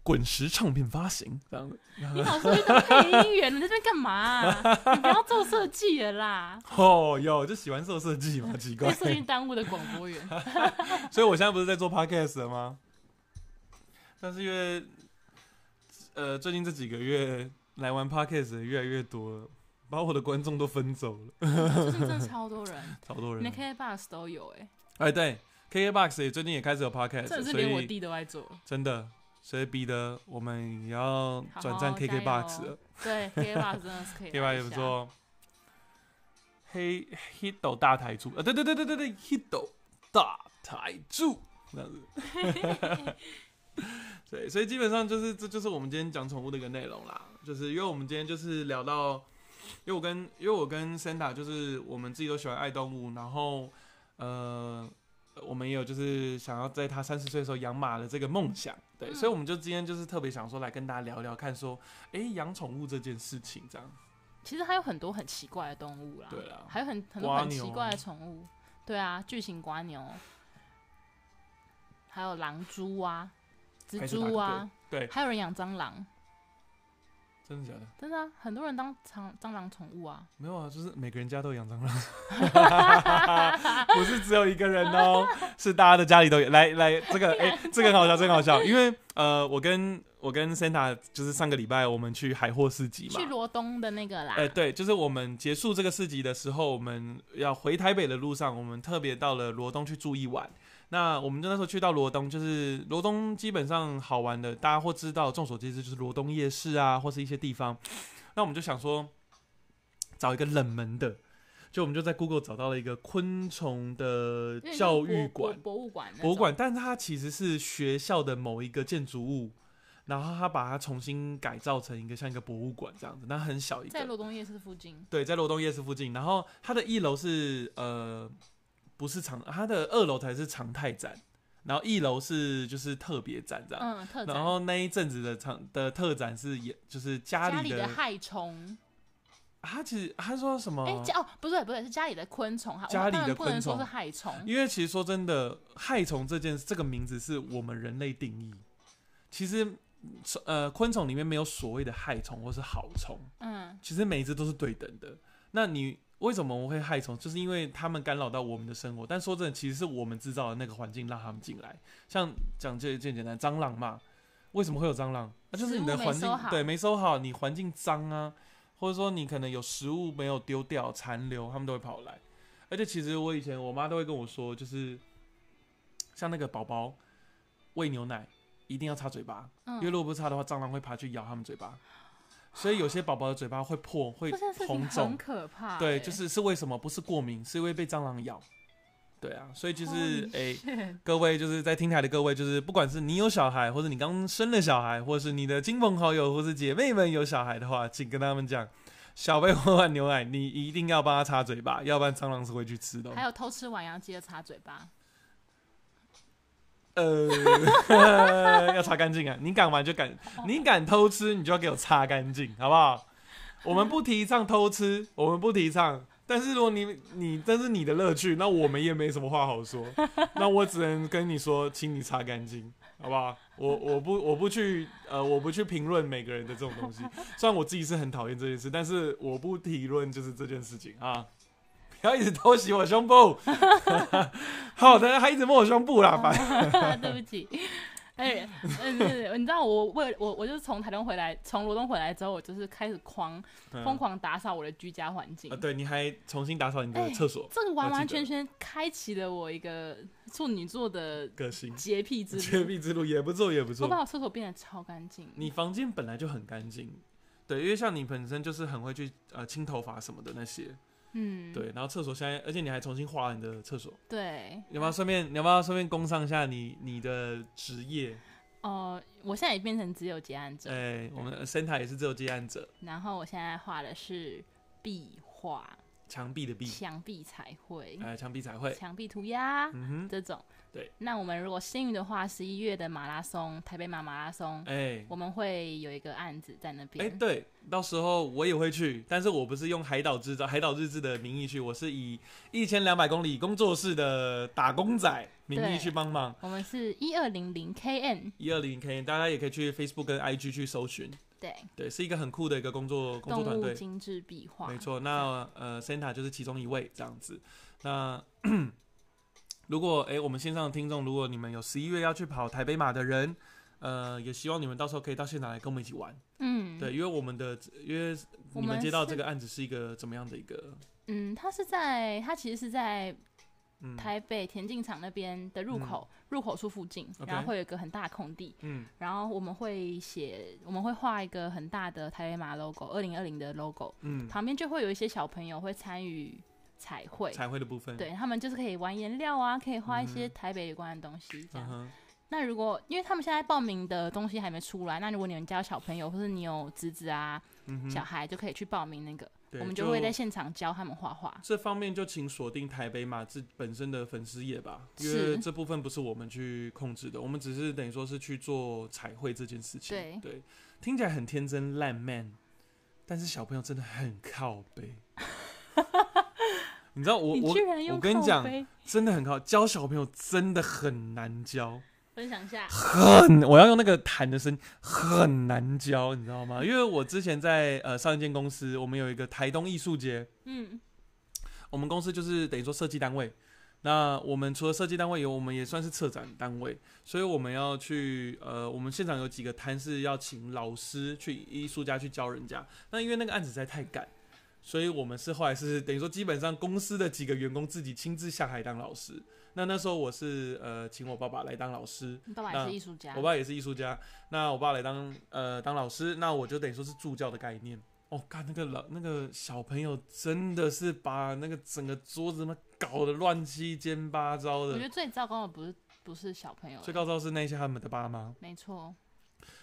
滚石唱片发行这样子，你老师去当配音员，你在这边干嘛啊、你不要做设计了啦，哦哟，就喜欢做设计嘛，奇怪被。设计耽误的广播员。所以我现在不是在做 podcast 了吗？但是因为呃最近这几个月来玩 podcast 的越来越多了，把我的观众都分走了，最近真的超多人，超多人连。K Box 都有哎、哎，对，KKBox 也最近也开始有 podcast，真的是连我弟都在做。真的，所以逼得我们也要转战 KKBox 了。对，K Box 真的是可以。KKBox 也不。错。黑 Hito 大台柱，啊，对对对对对对，Hito 大台柱这样子。对，所以基本上就是这就是我们今天讲宠物的一个内容啦，就是因为我们今天就是聊到，因为我跟因为我跟 Santa 就是我们自己都喜欢爱动物，然后呃，我们也有就是想要在他三十岁的时候养马的这个梦想，对，嗯。所以我们就今天就是特别想说来跟大家聊聊看说，哎、养宠物这件事情这样，其实还有很多很奇怪的动物啦，对啊。还有很很多很奇怪的宠物，对啊，巨型瓜牛，还有狼蛛啊，蜘蛛啊，对，还有人养蟑螂，真的假的？真的啊，很多人当蟑蟑螂宠物啊，没有啊，就是每个人家都有养蟑螂，不是只有一个人哦，是大家的家里都有。来来，这个哎、这个很好笑，这个很好笑，因为呃，我跟我跟 Santa 就是上个礼拜我们去海货市集嘛去，罗东的那个啦，哎、对，就是我们结束这个市集的时候，我们要回台北的路上，我们特别到了罗东去住一晚。那我们就那时候去到罗东，就是罗东基本上好玩的，大家会知道，众所皆知就是罗东夜市啊，或是一些地方。那我们就想说，找一个冷门的，就我们就在 Google 找到了一个昆虫的教育博馆，博物馆，博物馆，但是它其实是学校的某一个建筑物，然后它把它重新改造成一个像一个博物馆这样子，那很小一个，在罗东夜市附近，对，在罗东夜市附近。然后它的一楼是呃不是常，它的二楼才是常态展，然后一楼是就是特别展这样。嗯，特展然后那一阵子的常的特展是也就是家里的，害虫，他其实他说什么？哎、家哦，不对不对，是家里的昆虫，家里的昆虫不能昆虫说是害虫，因为其实说真的，害虫这件这个名字是我们人类定义。其实呃，昆虫里面没有所谓的害虫或是好虫，嗯，其实每一只都是对等的。那你为什么我们会害虫？就是因为它们干扰到我们的生活。但说真的，其实是我们制造的那个环境让它们进来。像讲这件简单，蟑螂嘛，为什么会有蟑螂？那、就是你的环境对没收好，你环境脏啊，或者说你可能有食物没有丢掉残留，它们都会跑来。而且其实我以前我妈都会跟我说，就是像那个宝宝喂牛奶一定要擦嘴巴，因为嗯，如果不擦的话，蟑螂会爬去咬他们嘴巴。所以有些宝宝的嘴巴会破，会红很。可怕、对，欸就是是为什么不是过敏，是因为被蟑螂咬。对啊，所以就是诶、各位就是在听台的各位，就是不管是你有小孩，或者你刚生了小孩，或者是你的亲朋好友或是姐妹们有小孩的话，请跟他们讲，小贝喝完牛奶，你一定要帮他擦嘴巴，要不然蟑螂是会去吃的哦。还有偷吃完要记得擦嘴巴。呃，要擦干净啊！你敢玩就敢，你敢偷吃，你就要给我擦干净，好不好？我们不提倡偷吃，我们不提倡。但是如果你你这是你的乐趣，那我们也没什么话好说。那我只能跟你说，请你擦干净，好不好？我我不我不去呃我不去评论每个人的这种东西。虽然我自己是很讨厌这件事，但是我不提论就是这件事情啊。不要一直偷袭我胸部，好的，还一直摸我胸部啦，烦。对不起，哎，嗯，对对，你知道我为我我就是从台东回来，从罗东回来之后，我就是开始狂嗯疯狂打扫我的居家环境啊，。对，你还重新打扫你的哎厕所，这个完完全全开启了我一个处女座的个性，洁癖之路。洁癖之路也不错，也不我。把我厕所变得超干净。你房间本来就很干净，对，因为像你本身就是很会去呃清头发什么的那些，嗯，对，然后厕所现在，而且你还重新画了你的厕所，对。你要不要顺便你要不要顺便工商一下你你的职业？哦、我现在也变成只有接案者，哎、我们 Santa 也是只有接案者，然后我现在画的是壁画、墙壁的壁，墙壁彩绘、哎、墙壁彩绘，墙壁涂鸦嗯哼，这种。对，那我们如果幸运的话，十一月的马拉松，台北马马拉松，哎、我们会有一个案子在那哎、边。对，到时候我也会去，但是我不是用海岛制造、海岛日志的名义去，我是以一千两百公里工作室的打工仔名义对去帮忙。我们是一二零零 KN，一二零 K，大家也可以去 Facebook 跟 IG 去搜寻，对，对，是一个很酷的一个工作工作动物团队，精致壁画，没错。那呃，Santa 就是其中一位这样子。那如果哎、我们线上的听众，如果你们有十一月要去跑台北马的人，呃，也希望你们到时候可以到现场来跟我们一起玩。嗯，对，因为我们的，因为你们接到这个案子是一个怎么样的一个？嗯，他是在，他其实是在嗯。台北田径场那边的入口，入口处附近然后会有一个很大的空地，嗯。然后我们会写，我们会画一个很大的台北马 logo，二零二零的 logo，嗯，旁边就会有一些小朋友会参与彩绘，彩绘的部分，对他们就是可以玩颜料啊，可以画一些嗯台北有关的东西这样。那如果因为他们现在报名的东西还没出来，那如果你们家有小朋友或者你有侄子啊、嗯，小孩，就可以去报名那个，我们就会在现场教他们画画。这方面就请锁定台北马自本身的粉丝页吧，因为这部分不是我们去控制的，我们只是等于说是去做彩绘这件事情。对听起来很天真烂漫，但是小朋友真的很靠背。你知道我我我跟你讲真的很靠，教小朋友真的很难教，分享一下，很我要用那个弹的声音很难教，你知道吗？因为我之前在呃上一间公司，我们有一个台东艺术节，嗯，我们公司就是等于说设计单位。那我们除了设计单位以外，我们也算是策展单位，所以我们要去呃，我们现场有几个摊是要请老师去艺术家去教人家。那因为那个案子实在太赶，所以我们是后来是等于说基本上公司的几个员工自己亲自下海当老师。那那时候我是呃请我爸爸来当老师，你爸爸也是艺术家我，爸也是艺术家，那我爸来当呃当老师，那我就等于说是助教的概念。哦，看那个老那个小朋友真的是把那个整个桌子嘛搞得乱七八糟的我觉。得最糟糕的不是不是小朋友，最糟糕是那些他们的爸妈，没错，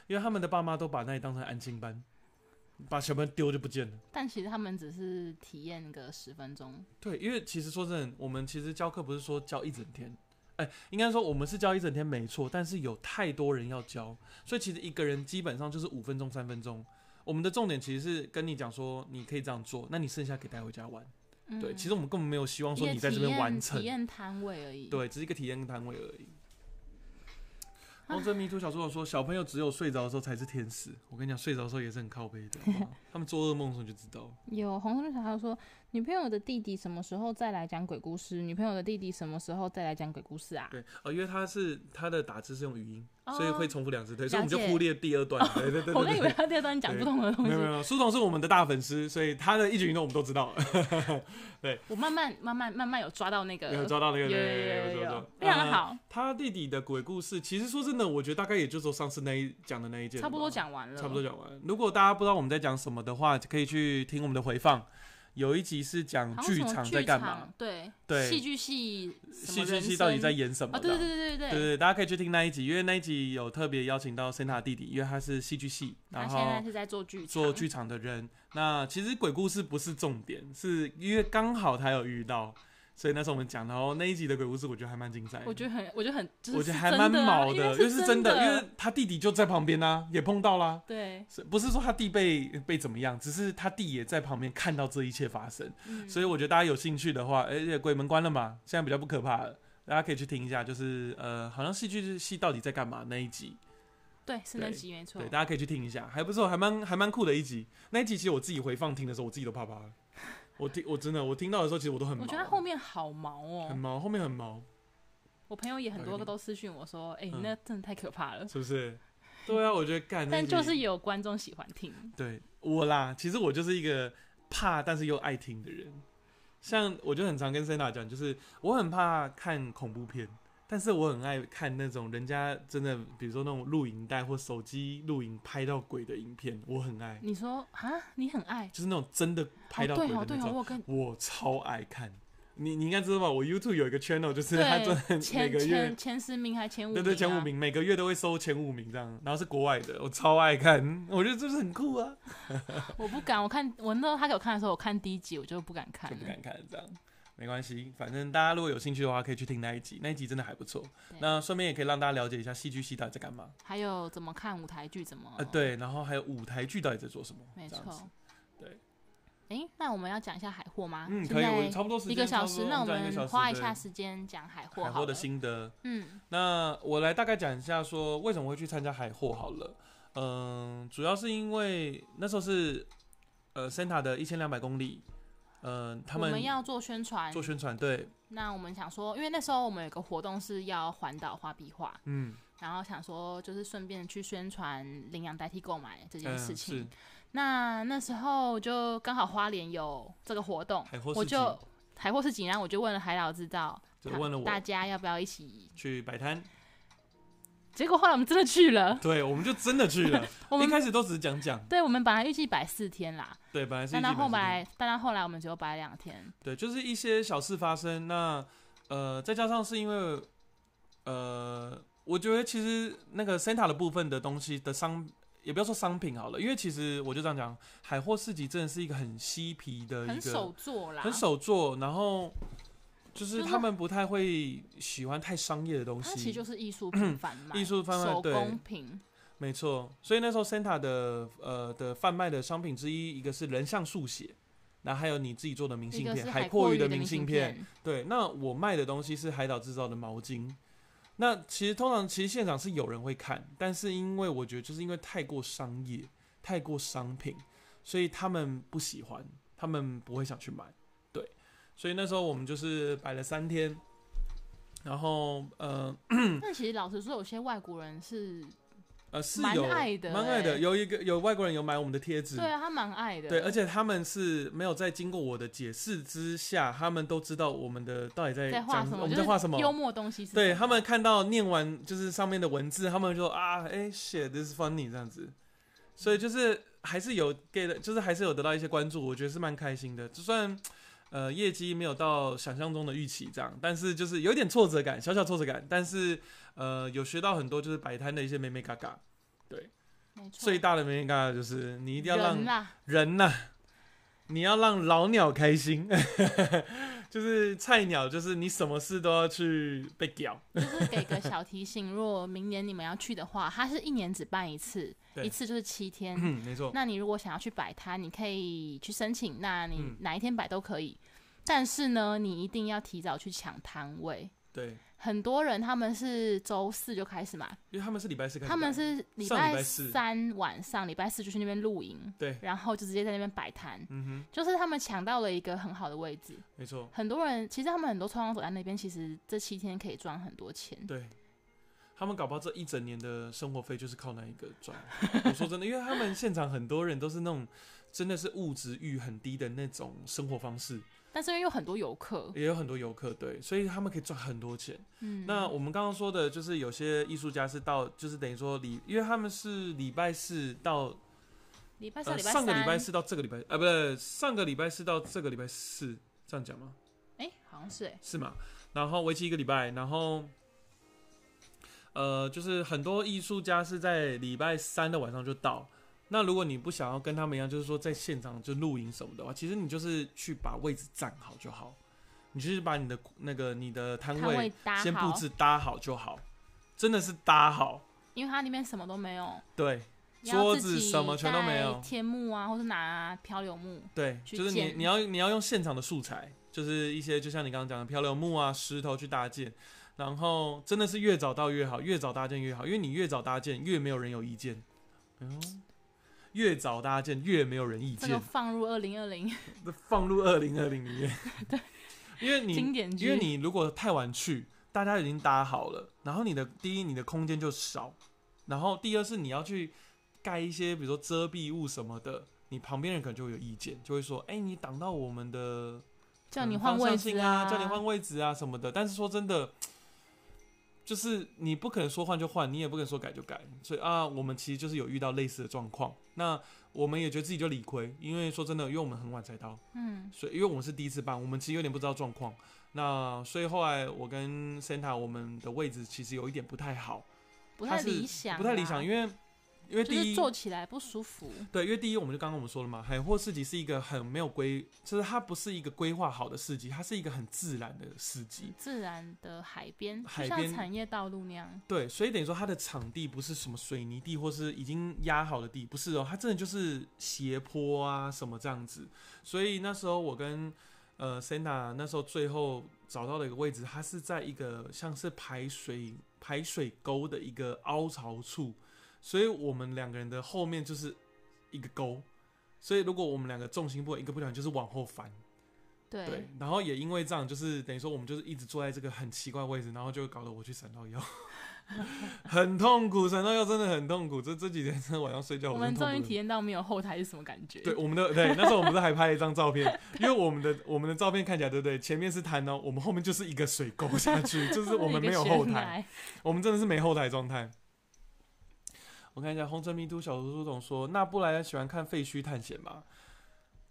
因为他们的爸妈都把那里当成安静班，把小朋友丢就不见了。但其实他们只是体验个十分钟，对，因为其实说真的，我们其实教课不是说教一整天，哎、应该说我们是教一整天没错，但是有太多人要教，所以其实一个人基本上就是五分钟、三分钟。我们的重点其实是跟你讲说，你可以这样做，那你剩下可以带回家玩。嗯，对，其实我们根本没有希望说你在这边完成体，验摊位而已，对，只是一个体验摊位而已。红尘迷途小说说，小朋友只有睡着的时候才是天使。我跟你讲，睡着的时候也是很靠背的，他们做噩梦的时候就知道。有红色小孩说，女朋友的弟弟什么时候再来讲鬼故事？女朋友的弟弟什么时候再来讲鬼故事啊？对，哦，因为他是他的打字是用语音，哦所以会重复两次，对，所以我们就忽略第二段。对对对对我跟以为。他第二段讲不同的东西，没有没有，苏童是我们的大粉丝，所以他的一举一动我们都知道，对我慢慢慢慢慢慢有抓到那个，有抓到那个，有有对对对有有非常好，他弟弟的鬼故事，其实说真的，我觉得大概也就说上次那一讲的那一件，差不多，讲完了，差不多讲完。如果大家不知道我们在讲什么的话，可以去听我们的回放。有一集是讲剧场在干嘛，？对对戏剧系戏剧系到底在演什么？的？对对对对对对对，大家可以去听那一集，因为那一集有特别邀请到 Santa 弟弟，因为他是戏剧系，然后现在是在做剧场，做剧场的人。那其实鬼故事不是重点，是因为刚好他有遇到，所以那时候我们讲，然后那一集的鬼故事我觉得还蛮精彩的。我觉得很，我觉得很，就是我觉得是还蛮毛的，因为是真的，因的，为他弟弟就在旁边啊，也碰到啦。对，是不是说他弟被被怎么样？只是他弟也在旁边看到这一切发生，嗯所以我觉得大家有兴趣的话，而且鬼门关了嘛，现在比较不可怕了，大家可以去听一下，就是呃，好像戏剧系到底在干嘛那一集，对，是那集没错对，，大家可以去听一下，还不错，还蛮还蛮酷的一集。那一集其实我自己回放听的时候，我自己都怕怕的。我听我真的我听到的时候，其实我都很毛，我觉得他后面好毛哦，很毛，后面很毛。我朋友也很多个都私讯我说，哎、欸那真的太可怕了。是不是？对啊，我觉得干，但就是有观众喜欢听，对我啦，其实我就是一个怕但是又爱听的人。像我就很常跟 Sena 讲，就是我很怕看恐怖片，但是我很爱看那种人家真的，比如说那种录影带或手机录影拍到鬼的影片，我很爱，你说啊，你很爱，就是那种真的拍到鬼的那种，我超爱看。你你应该知道吧？我 YouTube 有一个 channel，就是他真的对每前个月前前十名还前五名、啊，对对，前五名，每个月都会收前五名这样，然后是国外的，我超爱看，我觉得这是很酷啊，我不敢，我看我那时候他给我看的时候，我看第一集我就不敢看了，就不敢看这样，没关系，反正大家如果有兴趣的话，可以去听那一集，那一集真的还不错。那顺便也可以让大家了解一下戏剧系到底在干嘛，还有怎么看舞台剧，怎么呃，，对，然后还有舞台剧到底在做什么，没错。对，哎、那我们要讲一下海货吗？嗯，可以，我差不多时间一个小时，那我们花一下时间讲海货海货的。心得。嗯，那我来大概讲一下，说为什么会去参加海货好了。嗯，主要是因为那时候是呃 Santa 的一千两百公里，嗯、他们我们要做宣传。做，宣传，对，那我们想说，因为那时候我们有个活动是要环岛画壁画，嗯，然后想说就是顺便去宣传领养代替购买这件嗯事情。是。那那时候就刚好花莲有这个活动，我就海货市集，然后我就问了海老知道，他就问了我大家要不要一起。去摆摊，结果后来我们真的去了，对，我们就真的去了。我们一开始都只是讲讲，对我们本来预计摆四天啦，对，本来是但到后来，但到后来我们只有摆两天。对，就是一些小事发生。那呃，再加上是因为呃，我觉得其实那个 Santa 的部分的东西的商，也不要说商品好了，因为其实我就这样讲，海货市集真的是一个很嬉皮的一很手个做啦，很手做，然后就是他们不太会喜欢太商业的东它其实就。是艺术品贩卖，艺术贩卖手对工品，没错，所以那时候 Santa 的呃的贩卖的商品之一，一个是人像速写，那还有你自己做的明信片，海阔阔鱼的明信片。，对，那我卖的东西是海岛制造的毛巾。那其实通常其实现场是有人会看，但是因为我觉得就是因为太过商业、太过商品，所以他们不喜欢，他们不会想去买。对，所以那时候我们就是摆了三天，然后呃 但其实老实说，有些外国人是，呃是蛮有爱的蛮爱的，欸。有一个有外国人有买我们的贴纸，对啊，他蛮爱的，对，而且他们是没有在经过我的解释之下，他们都知道我们的到底在讲在画什么，我们在画什么。幽默东西是对他们看到念完就是上面的文字，他们就说啊，哎、shit，this is funny 这样子，所以就是还是有给的，就是还是有得到一些关注，我觉得是蛮开心的。就算呃业绩没有到想象中的预期这样，但是就是有点挫折感，小小挫折感，但是呃有学到很多就是摆摊的一些美美嘎嘎。对没错，最大的美美嘎嘎就是你一定要让人呐、你要让老鸟开心，就是菜鸟，就是你什么事都要去被屌。就是给个小提醒，如果明年你们要去的话，它是一年只办一次，一次就是七天。嗯，没错，那你如果想要去摆摊，你可以去申请，那你嗯哪一天摆都可以。但是呢，你一定要提早去抢摊位。对，很多人他们是周四就开始嘛，因为他们是礼拜四开始，他们是礼拜三晚上，礼拜四就去那边露营，对，然后就直接在那边摆摊，嗯哼就是他们抢到了一个很好的位置。没错，很多人其实他们很多创作者在那边，其实这七天可以赚很多钱。对。他们搞不好这一整年的生活费就是靠那一个赚。我说真的，因为他们现场很多人都是那种真的是物质欲很低的那种生活方式，但是因为有很多游客，也有很多游客，对，所以他们可以赚很多钱。嗯，那我们刚刚说的，就是有些艺术家是到，就是等于说礼，因为他们是礼拜四到礼拜四、呃礼拜上个礼拜，四到这个礼拜，呃，不是上个礼拜四到这个礼拜四，这样讲吗？哎、好像是哎、是吗？然后为期一个礼拜，然后呃，就是很多艺术家是在礼拜三的晚上就到。那如果你不想要跟他们一样，就是说在现场就露营什么的话，其实你就是去把位置站好就好，你就是把你的那个你的摊摊位位搭先布好，置搭好就好，真的是搭好。因为它里面什么都没有，对要桌自己子什么全都没有带天幕啊，或是拿漂流木，对，去就是你建你要你要用现场的素材，就是一些就像你刚刚讲的漂流木啊、石头去搭建，然后真的是越早到越好，越早搭建越好，因为你越早搭建越没有人有意见。嗯，越早搭建越没有人意这个见，放入二零二零。放入二零二零里面。对，因为你经典，因为你如果太晚去，大家已经搭好了，然后你的第一你的空间就少，然后第二是你要去盖一些比如说遮蔽物什么的，你旁边人可能就会有意见，就会说，哎、你挡到我们的叫你嗯换位置啊，叫你换位置啊什么的。但是说真的，就是你不可能说换就换，你也不可能说改就改。所以啊，我们其实就是有遇到类似的状况。那我们也觉得自己就理亏，因为说真的，因为我们很晚才到，嗯，所以因为我们是第一次办，我们其实有点不知道状况。那所以后来我跟 Santa 我们的位置其实有一点不太好，不太理想，不太理想，因为因为就是第一坐起来不舒服。对，因为第一，我们就刚刚我们说了嘛，海货市集是一个很没有规，就是它不是一个规划好的市集，它是一个很自然的市集。自然的海边，就像海边产业道路那样。对，所以等于说它的场地不是什么水泥地或是已经压好的地，不是哦，它真的就是斜坡啊什么这样子。所以那时候我跟呃 Santa 那时候最后找到的一个位置，它是在一个像是排水排水沟的一个凹槽处，所以我们两个人的后面就是一个沟。所以如果我们两个重心不稳，一个不小心就是往后翻。对，对，然后也因为这样，就是等于说我们就是一直坐在这个很奇怪的位置，然后就搞得我去闪到腰，很痛苦，闪到腰真的很痛苦。这这几天真的晚上睡觉，我们终于体验到没有后台是什么感觉。对我们的对，那时候我们不是还拍了一张照片，因为我们的我们的照片看起来对不对？前面是滩哦，我们后面就是一个水沟下去，就是我们没有后台，，我们真的是没后台状态。我看一下红尘迷途小书总说，那布莱恩喜欢看废墟探险吗？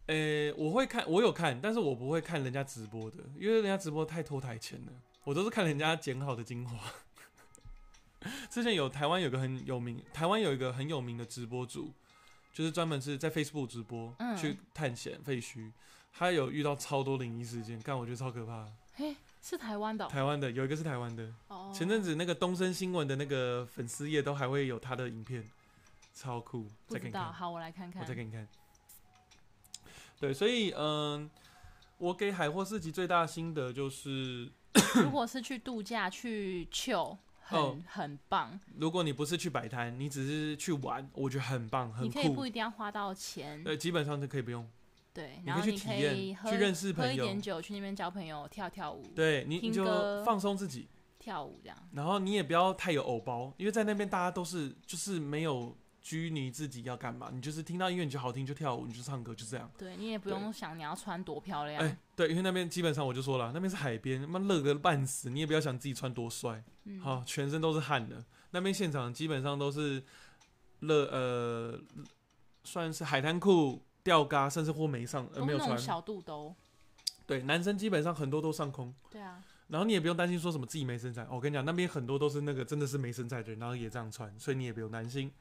呃、我会看，我有看，但是我不会看人家直播的，因为人家直播太拖台前了，我都是看人家剪好的精华。之前有台湾有个很有名，台湾有一个很有名的直播主，就是专门是在 Facebook 直播、嗯去探险废墟，他有遇到超多灵异事件，干我觉得超可怕是台湾的哦台湾的有一个是台湾的，哦。前阵子那个东森新闻的那个粉丝页都还会有他的影片，超酷，不知道，再给你看，好，我来看看。我再给你看。对，所以嗯，我给海货市集最大的心得就是，如果是去度假去 chill，很、哦很棒。如果你不是去摆摊，你只是去玩，我觉得很棒，很你可以不。一定要花到钱，对，基本上就可以不用。对，你可以然后你可去体验以去认识朋友一点酒，去那边交朋友，跳跳舞，对你，你就放松自己，跳舞这样。然后你也不要太有偶包，因为在那边大家都是就是没有拘泥自己要干嘛，你就是听到音乐你就好听就跳舞，你就唱歌就这样。对你也不用想你要穿多漂亮，哎、对，因为那边基本上我就说了，那边是海边，他妈热个半死，你也不要想自己穿多帅，嗯，好、全身都是汗的。那边现场基本上都是热呃，算是海滩裤、吊嘎，甚至或没上呃没有穿。小肚兜。对，男生基本上很多都上空，对啊，然后你也不用担心说什么自己没身材。哦我跟你讲，那边很多都是那个真的是没身材的人，然后也这样穿，所以你也不用担心。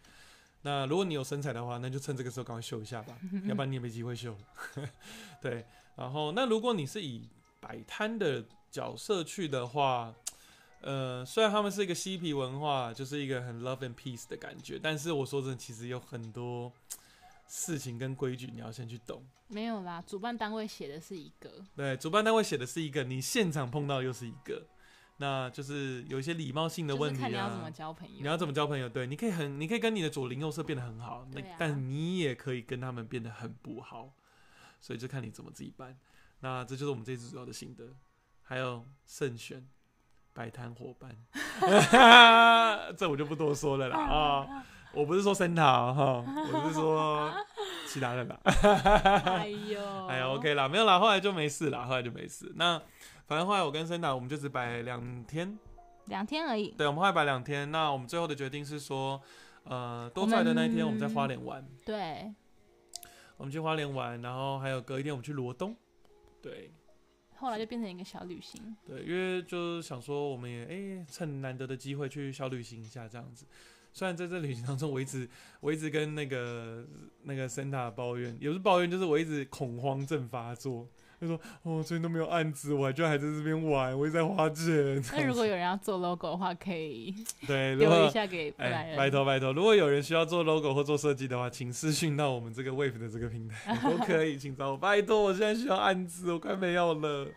那如果你有身材的话，那就趁这个时候赶快秀一下吧，要不然你也没机会秀了。对，然后那如果你是以摆摊的角色去的话，呃，虽然他们是一个嬉皮文化，就是一个很 love and peace 的感觉，但是我说真的，其实有很多事情跟规矩你要先去懂。没有啦，主办单位写的是一个，对，主办单位写的是一个，你现场碰到又是一个，那就是有一些礼貌性的问题啊看你要怎么。交朋友。你要怎么交朋友？对，你可以很，你可以跟你的左邻右舍变得很好，那、啊但你也可以跟他们变得很不好，所以就看你怎么自己办。那这就是我们这次主要的心得，还有慎选摆摊伙伴，这我就不多说了啦啊、我不是说森塔哈，我是说其他人啦。哎呦，哎呀，OK 啦，没有啦，后来就没事啦，后来就没事。那反正后来我跟森达，我们就只摆两天，两天而已。对，我们后来摆两天。那我们最后的决定是说，呃，多出来的那一天我们在花莲玩，对，我们去花莲玩，然后还有隔一天我们去罗东，对后来就变成一个小旅行。对，因为就是想说我们也哎、趁难得的机会去小旅行一下这样子。虽然在这旅行当中，我一直 我一直跟那个那个森塔抱怨，也不是抱怨，就是我一直恐慌症发作。就说：“哦，最近都没有案子，我还居然还在这边玩，我一直在花钱。这那如果有人要做 logo 的话，可以 对，如丢一下给布莱哎，恩。拜托拜托，如果有人需要做 logo 或做设计的话，请私讯到我们这个 Wave 的这个平台 都可以，请找我。拜托，我现在需要案子，我快没有了。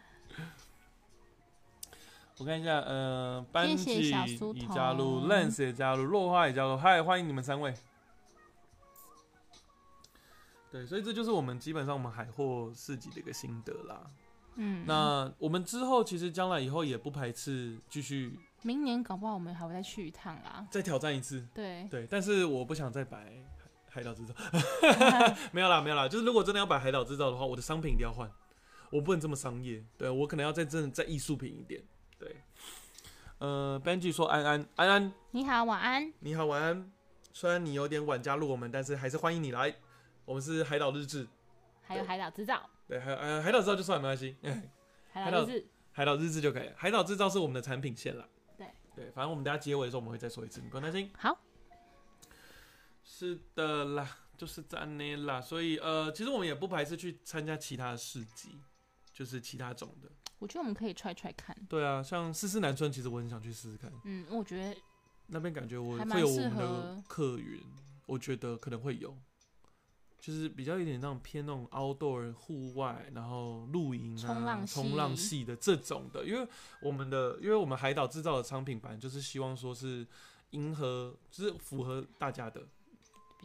我看一下，呃，班级已加入，Lens 也加入，落花也加入，嗨，欢迎你们三位。对，所以这就是我们基本上我们海货市集的一个心得啦。嗯，那我们之后其实将来以后也不排斥继续明年搞不好我们还会再去一趟啦。再挑战一次。对，对，但是我不想再摆海海岛制造，没有啦，没有啦。就是如果真的要摆海岛制造的话，我的商品一定要换，我不能这么商业。对我可能要再真的再艺术品一点。对，呃，Benji 说安安安安，你好，晚安。你好，晚安。虽然你有点晚加入我们，但是还是欢迎你来。我们是海岛日志，还有海岛制造，对，还有呃海岛制造就算没关系，海岛日志，海岛日志就可以了。海岛制造是我们的产品线了。对对，反正我们等下结尾的时候我们会再说一次，你不用担心。好，是的啦，就是这样的啦。所以呃，其实我们也不排斥去参加其他的市集，就是其他种的。我觉得我们可以踹踹看。对啊，像思思南村，其实我很想去试试看。嗯，我觉得那边感觉我会有我们的客源，我觉得可能会有，就是比较有点那种偏那种 outdoor 户外，然后露营啊、冲浪系冲浪系的这种的，因为我们的，因为我们海岛制造的商品版就是希望说是迎合，就是符合大家的，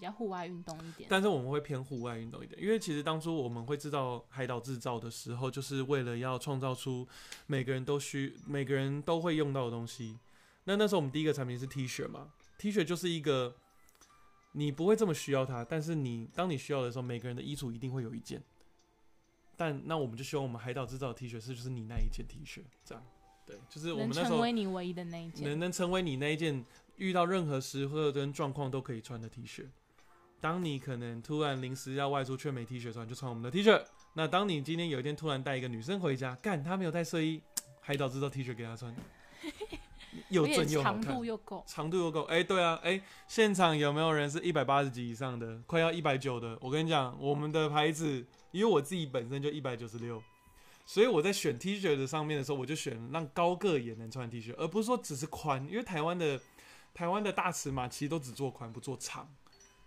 比较户外运动一点。但是我们会偏户外运动一点，因为其实当初我们会制造海岛制造的时候，就是为了要创造出每个人都需、每个人都会用到的东西。那那时候我们第一个产品是 T 恤嘛，T 恤就是一个你不会这么需要它，但是你当你需要的时候，每个人的衣橱一定会有一件。但那我们就希望我们海岛制造的 T 恤是就是你那一件 T 恤，这样对，就是我们那时候成为你唯一的那一件。能能成为你那一件遇到任何时刻跟状况都可以穿的 T 恤。当你可能突然临时要外出却没 T 恤穿，就穿我们的 T 恤。那当你今天有一天突然带一个女生回家，干她没有带睡衣，海岛制造 T 恤给她穿，又正又好看长度，又够，长度又够。哎、对啊，哎、现场有没有人是一百八十级以上的，快要一百九的？我跟你讲，我们的牌子，因为我自己本身就一百九十六，所以我在选 T 恤的上面的时候，我就选让高个也能穿 T 恤，而不是说只是宽，因为台湾的台湾的大尺码其实都只做宽不做长，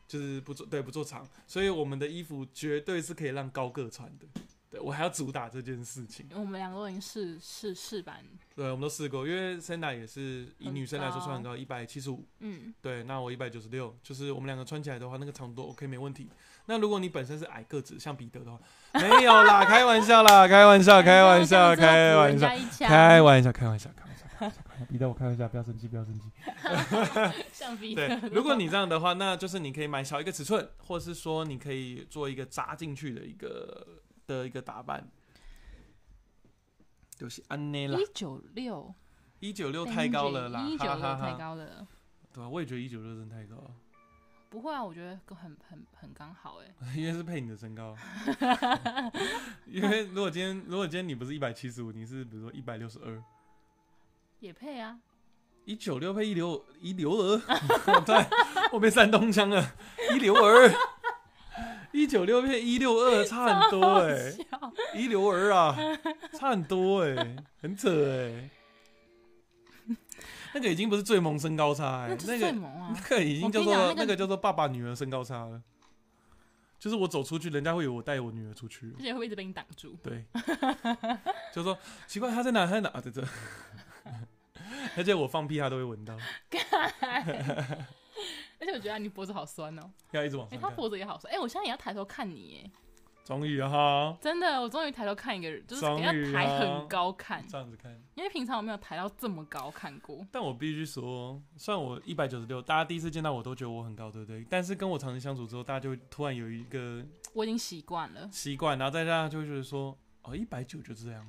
就是不做对不做长，所以我们的衣服绝对是可以让高个穿的。对我还要主打这件事情。我们两个都已经试试试版，对，我们都试过，因为 Senda 也是以女生来说穿很高，一百七十五。嗯，对，那我一百九十六，就是我们两个穿起来的话，那个长度 OK 没问题。那如果你本身是矮个子，像彼得的话，没有啦，开玩笑啦，开玩笑，开玩笑，开玩笑，笑开玩笑，开玩笑，开玩笑，开玩笑。彼得，我开玩笑，不要生气，不要生气。像 彼对得，，如果你这样的话，那就是你可以买小一个尺寸，或是说你可以做一个扎进去的一个的一个打扮。就是安内啦一，九六一九六太高了啦，一九六太哈哈哈。高了。对啊，我也觉得一九六真的太高了。不会啊，我觉得很很很刚好哎。因为是配你的身高，因为如果今天如果今天你不是一百七十五，你是比如说一百六十二，也配啊，一九六配一流一六二，对，我被山东腔了，一六二，一九六配一六二，差很多哎、笑一六二啊，差很多哎、很扯哎、那个已经不是最萌身高差哎、那个啊那！个已经叫做那个叫做爸爸女儿身高差了，就是我走出去，人家会以为我带我女儿出去。而且会一直被你挡住。对，就说奇怪，他在哪？他在哪？啊，在这。而且我放屁，他都会闻到，而且我觉得你脖子好酸哦，哎，要一直往上看。他脖子也好酸。哎，我现在也要抬头看你，哎，终于哈，真的，我终于抬头看一个人，就是终给他抬很高看，这样子看。因为平常我没有抬到这么高看过。但我必须说，虽然我一百九十六，大家第一次见到我都觉得我很高，对不对？但是跟我长期相处之后，大家就会突然有一个我已经习惯了，习惯，然后再加上就会觉得说，哦，一百九就这样。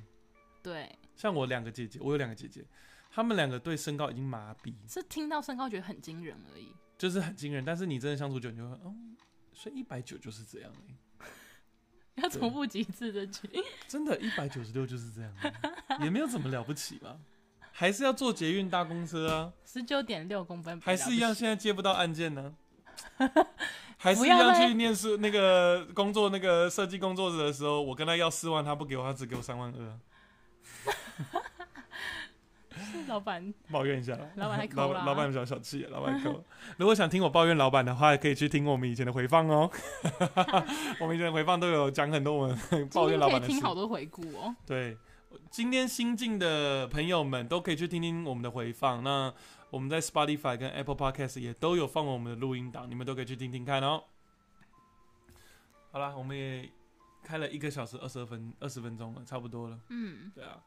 对，像我两个姐姐，我有两个姐姐，她们两个对身高已经麻痹，是听到身高觉得很惊人而已。就是很惊人。但是你真的相处久，你就会，哦，所以一百九就是这样而已。要重复几次这句？真的，一百九十六就是这样啊，也没有怎么了不起吧？还是要坐捷运大公车啊，十九点六公分，还是一样，现在接不到案件呢？还是一样去念书那个工作那个设计工作者的时候，我跟他要四万，他不给我，他只给我三万二啊，老板抱怨一下。老板太抠老板老板比较小气，老板抠。如果想听我抱怨老板的话，可以去听我们以前的回放哦。我们以前的回放都有讲很多我们 抱怨老板的事以听。好多回顾哦。对，今天新进的朋友们都可以去听听我们的回放。那我们在 Spotify 跟 Apple Podcast 也都有放我们的录音档，你们都可以去听听看哦。好啦，我们也开了一个小时二十二分二十分钟了，差不多了。嗯，对啊，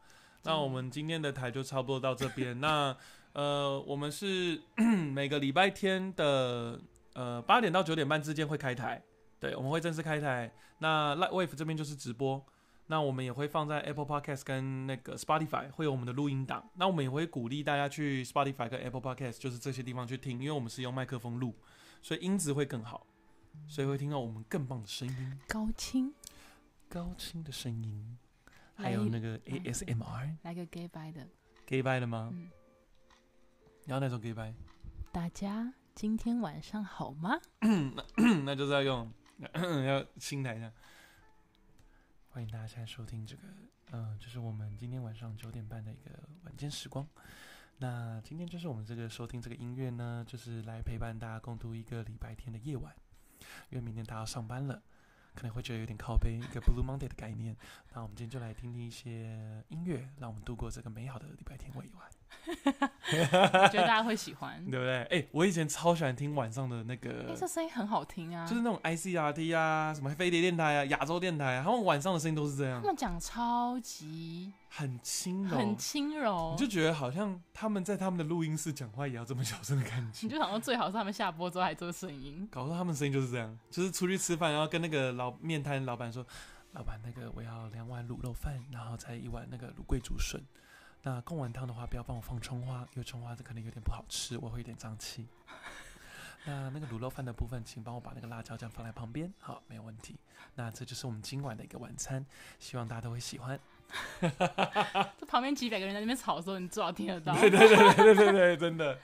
那我们今天的台就差不多到这边。那呃，我们是 每个礼拜天的呃八点到九点半之间会开台，对，我们会正式开台。那 Light Wave 这边就是直播，那我们也会放在 Apple Podcast 跟那个 Spotify 会有我们的录音档。那我们也会鼓励大家去 Spotify 跟 Apple Podcast 就是这些地方去听，因为我们是用麦克风录，所以音质会更好，所以会听到我们更棒的声音，高清，高清的声音，还有那个 ASMR。来个 gay bye 的，gay bye 的吗？嗯你要哪种 gay bye，大家今天晚上好吗？那就是要用 要新台的。欢迎大家现在收听这个，嗯、就是我们今天晚上九点半的一个晚间时光。那今天就是我们这个收听这个音乐呢，就是来陪伴大家共度一个礼拜天的夜晚，因为明天大家要上班了，可能会觉得有点靠背，一个 Blue Monday 的概念。那我们今天就来听听一些音乐，让我们度过这个美好的礼拜天夜晚。我觉得大家会喜欢。对不对？哎、我以前超喜欢听晚上的那个哎、个，这声音很好听啊！就是那种 ICRT 啊，什么飞碟电台啊、亚洲电台啊，他们晚上的声音都是这样他，们讲超级很轻柔很，轻柔，你就觉得好像他们在他们的录音室讲话也要这么小声的感觉你。就想说最好是他们下播之后还做声音。搞到他们声音就是这样，就是出去吃饭，然后跟那个老面摊老板说：“老板，那个我要两碗卤肉饭，然后再一碗那个卤桂竹笋。那贡丸汤的话，不要帮我放葱花，因为葱花这可能有点不好吃，我会有点胀气。那那个卤肉饭的部分，请帮我把那个辣椒酱放在旁边，好，没有问题。那这就是我们今晚的一个晚餐，希望大家都会喜欢。这旁边几百个人在那边吵的时候，你最好听得到。对对对对对对对，真的。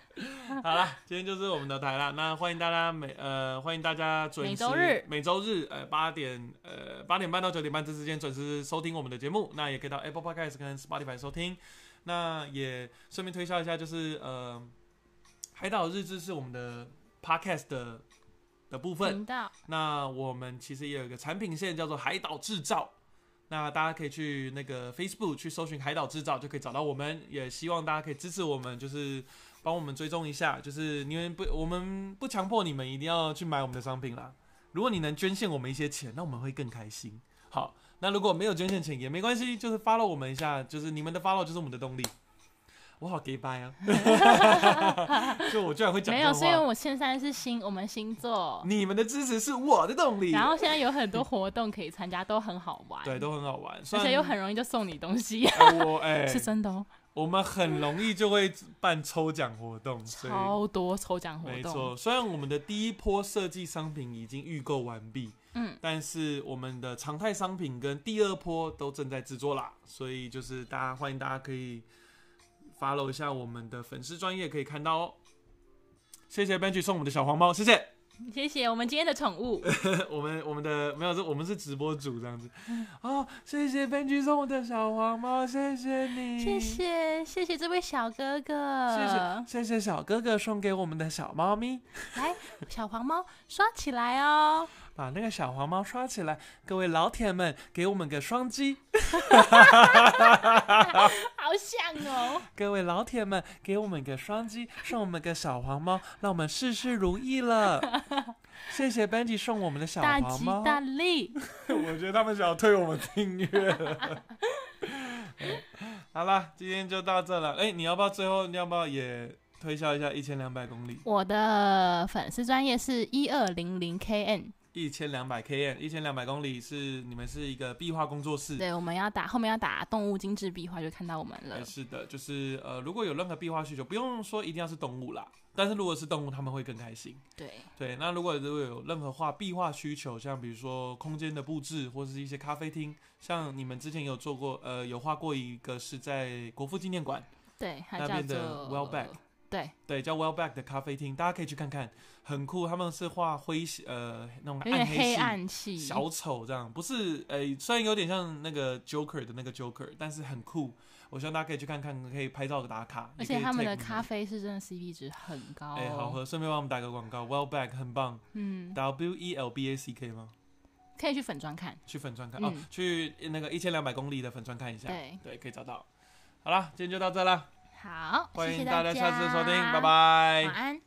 好了，今天就是我们的台啦。那欢迎大家每呃欢迎大家准时每周日每周日呃八点呃八点半到九点半这之间准时收听我们的节目。那也可以到 Apple Podcast 跟 Spotify 收听。那也顺便推销一下，就是呃海岛日志是我们的 Podcast 的的部分。那我们其实也有一个产品线叫做海岛制造，那大家可以去那个 Facebook 去搜寻海岛制造，就可以找到我们。也希望大家可以支持我们，就是帮我们追踪一下，就是你们不，我们不强迫你们一定要去买我们的商品啦。如果你能捐献我们一些钱，那我们会更开心。好，那如果没有捐献钱也没关系，就是 follow 我们一下，就是你们的 follow 就是我们的动力。我好 gay 掰啊！就我居然会讲没有，是因为我现在是星我们星座，你们的支持是我的动力。然后现在有很多活动可以参加，都很好玩，对，都很好玩，虽而然且又很容易就送你东西，哎我哎，是真的哦，我们很容易就会办抽奖活动，所以超多抽奖活动，没错。虽然我们的第一波设计商品已经预购完毕，嗯，但是我们的常态商品跟第二波都正在制作啦，所以就是大家欢迎大家可以 follow 一下我们的粉丝专业，可以看到哦。谢谢 Benji 送我们的小黄猫，谢谢。谢谢我们今天的宠物，我们我们的没有，是我们是直播主这样子。哦，谢谢 Benji 送我的小黄猫，谢谢你，谢谢谢谢这位小哥哥，谢谢谢谢小哥哥送给我们的小猫咪，来小黄猫刷起来哦，把那个小黄猫刷起来。各位老铁们，给我们个双击。好像哦，各位老铁们，给我们个双击，送我们个小黄猫，让我们事事如意了。谢谢 Benji 送我们的小大黄猫。大吉 大利，我觉得他们想要推我们订阅了。好了，今天就到这了。哎、你要不要最后你要不要也推销一下一千两百公里？我的粉丝专业是一二零零 KN，一千两百 km，一千两百公里是你们是一个壁画工作室。对，我们要打后面要打动物精致壁画，就看到我们了哎，。是的，就是呃，如果有任何壁画需求，不用说一定要是动物啦，但是如果是动物，他们会更开心。对，对，那如果如果有任何画壁画需求，像比如说空间的布置，或是一些咖啡厅，像你们之前有做过，呃，有画过一个是在国父纪念馆对，它叫那边的做 Wellback，对，对，叫 Wellback 的咖啡厅，大家可以去看看，很酷。他们是画灰呃那种暗黑系暗系，小丑这样，不是呃、虽然有点像那个 Joker 的那个 Joker，但是很酷。我希望大家可以去看看，可以拍照打卡，而且他们的咖啡是真的 CP 值很高，哎、好喝，顺便帮我们打个广告，Wellback 很棒。嗯，，W E L B A C K 吗？可以去粉砖看，去粉砖看、嗯。哦，去那个一千两百公里的粉砖看一下，对，对，可以找到。好啦，今天就到这了，好，欢迎谢谢大家下次收听，家拜，拜晚。安。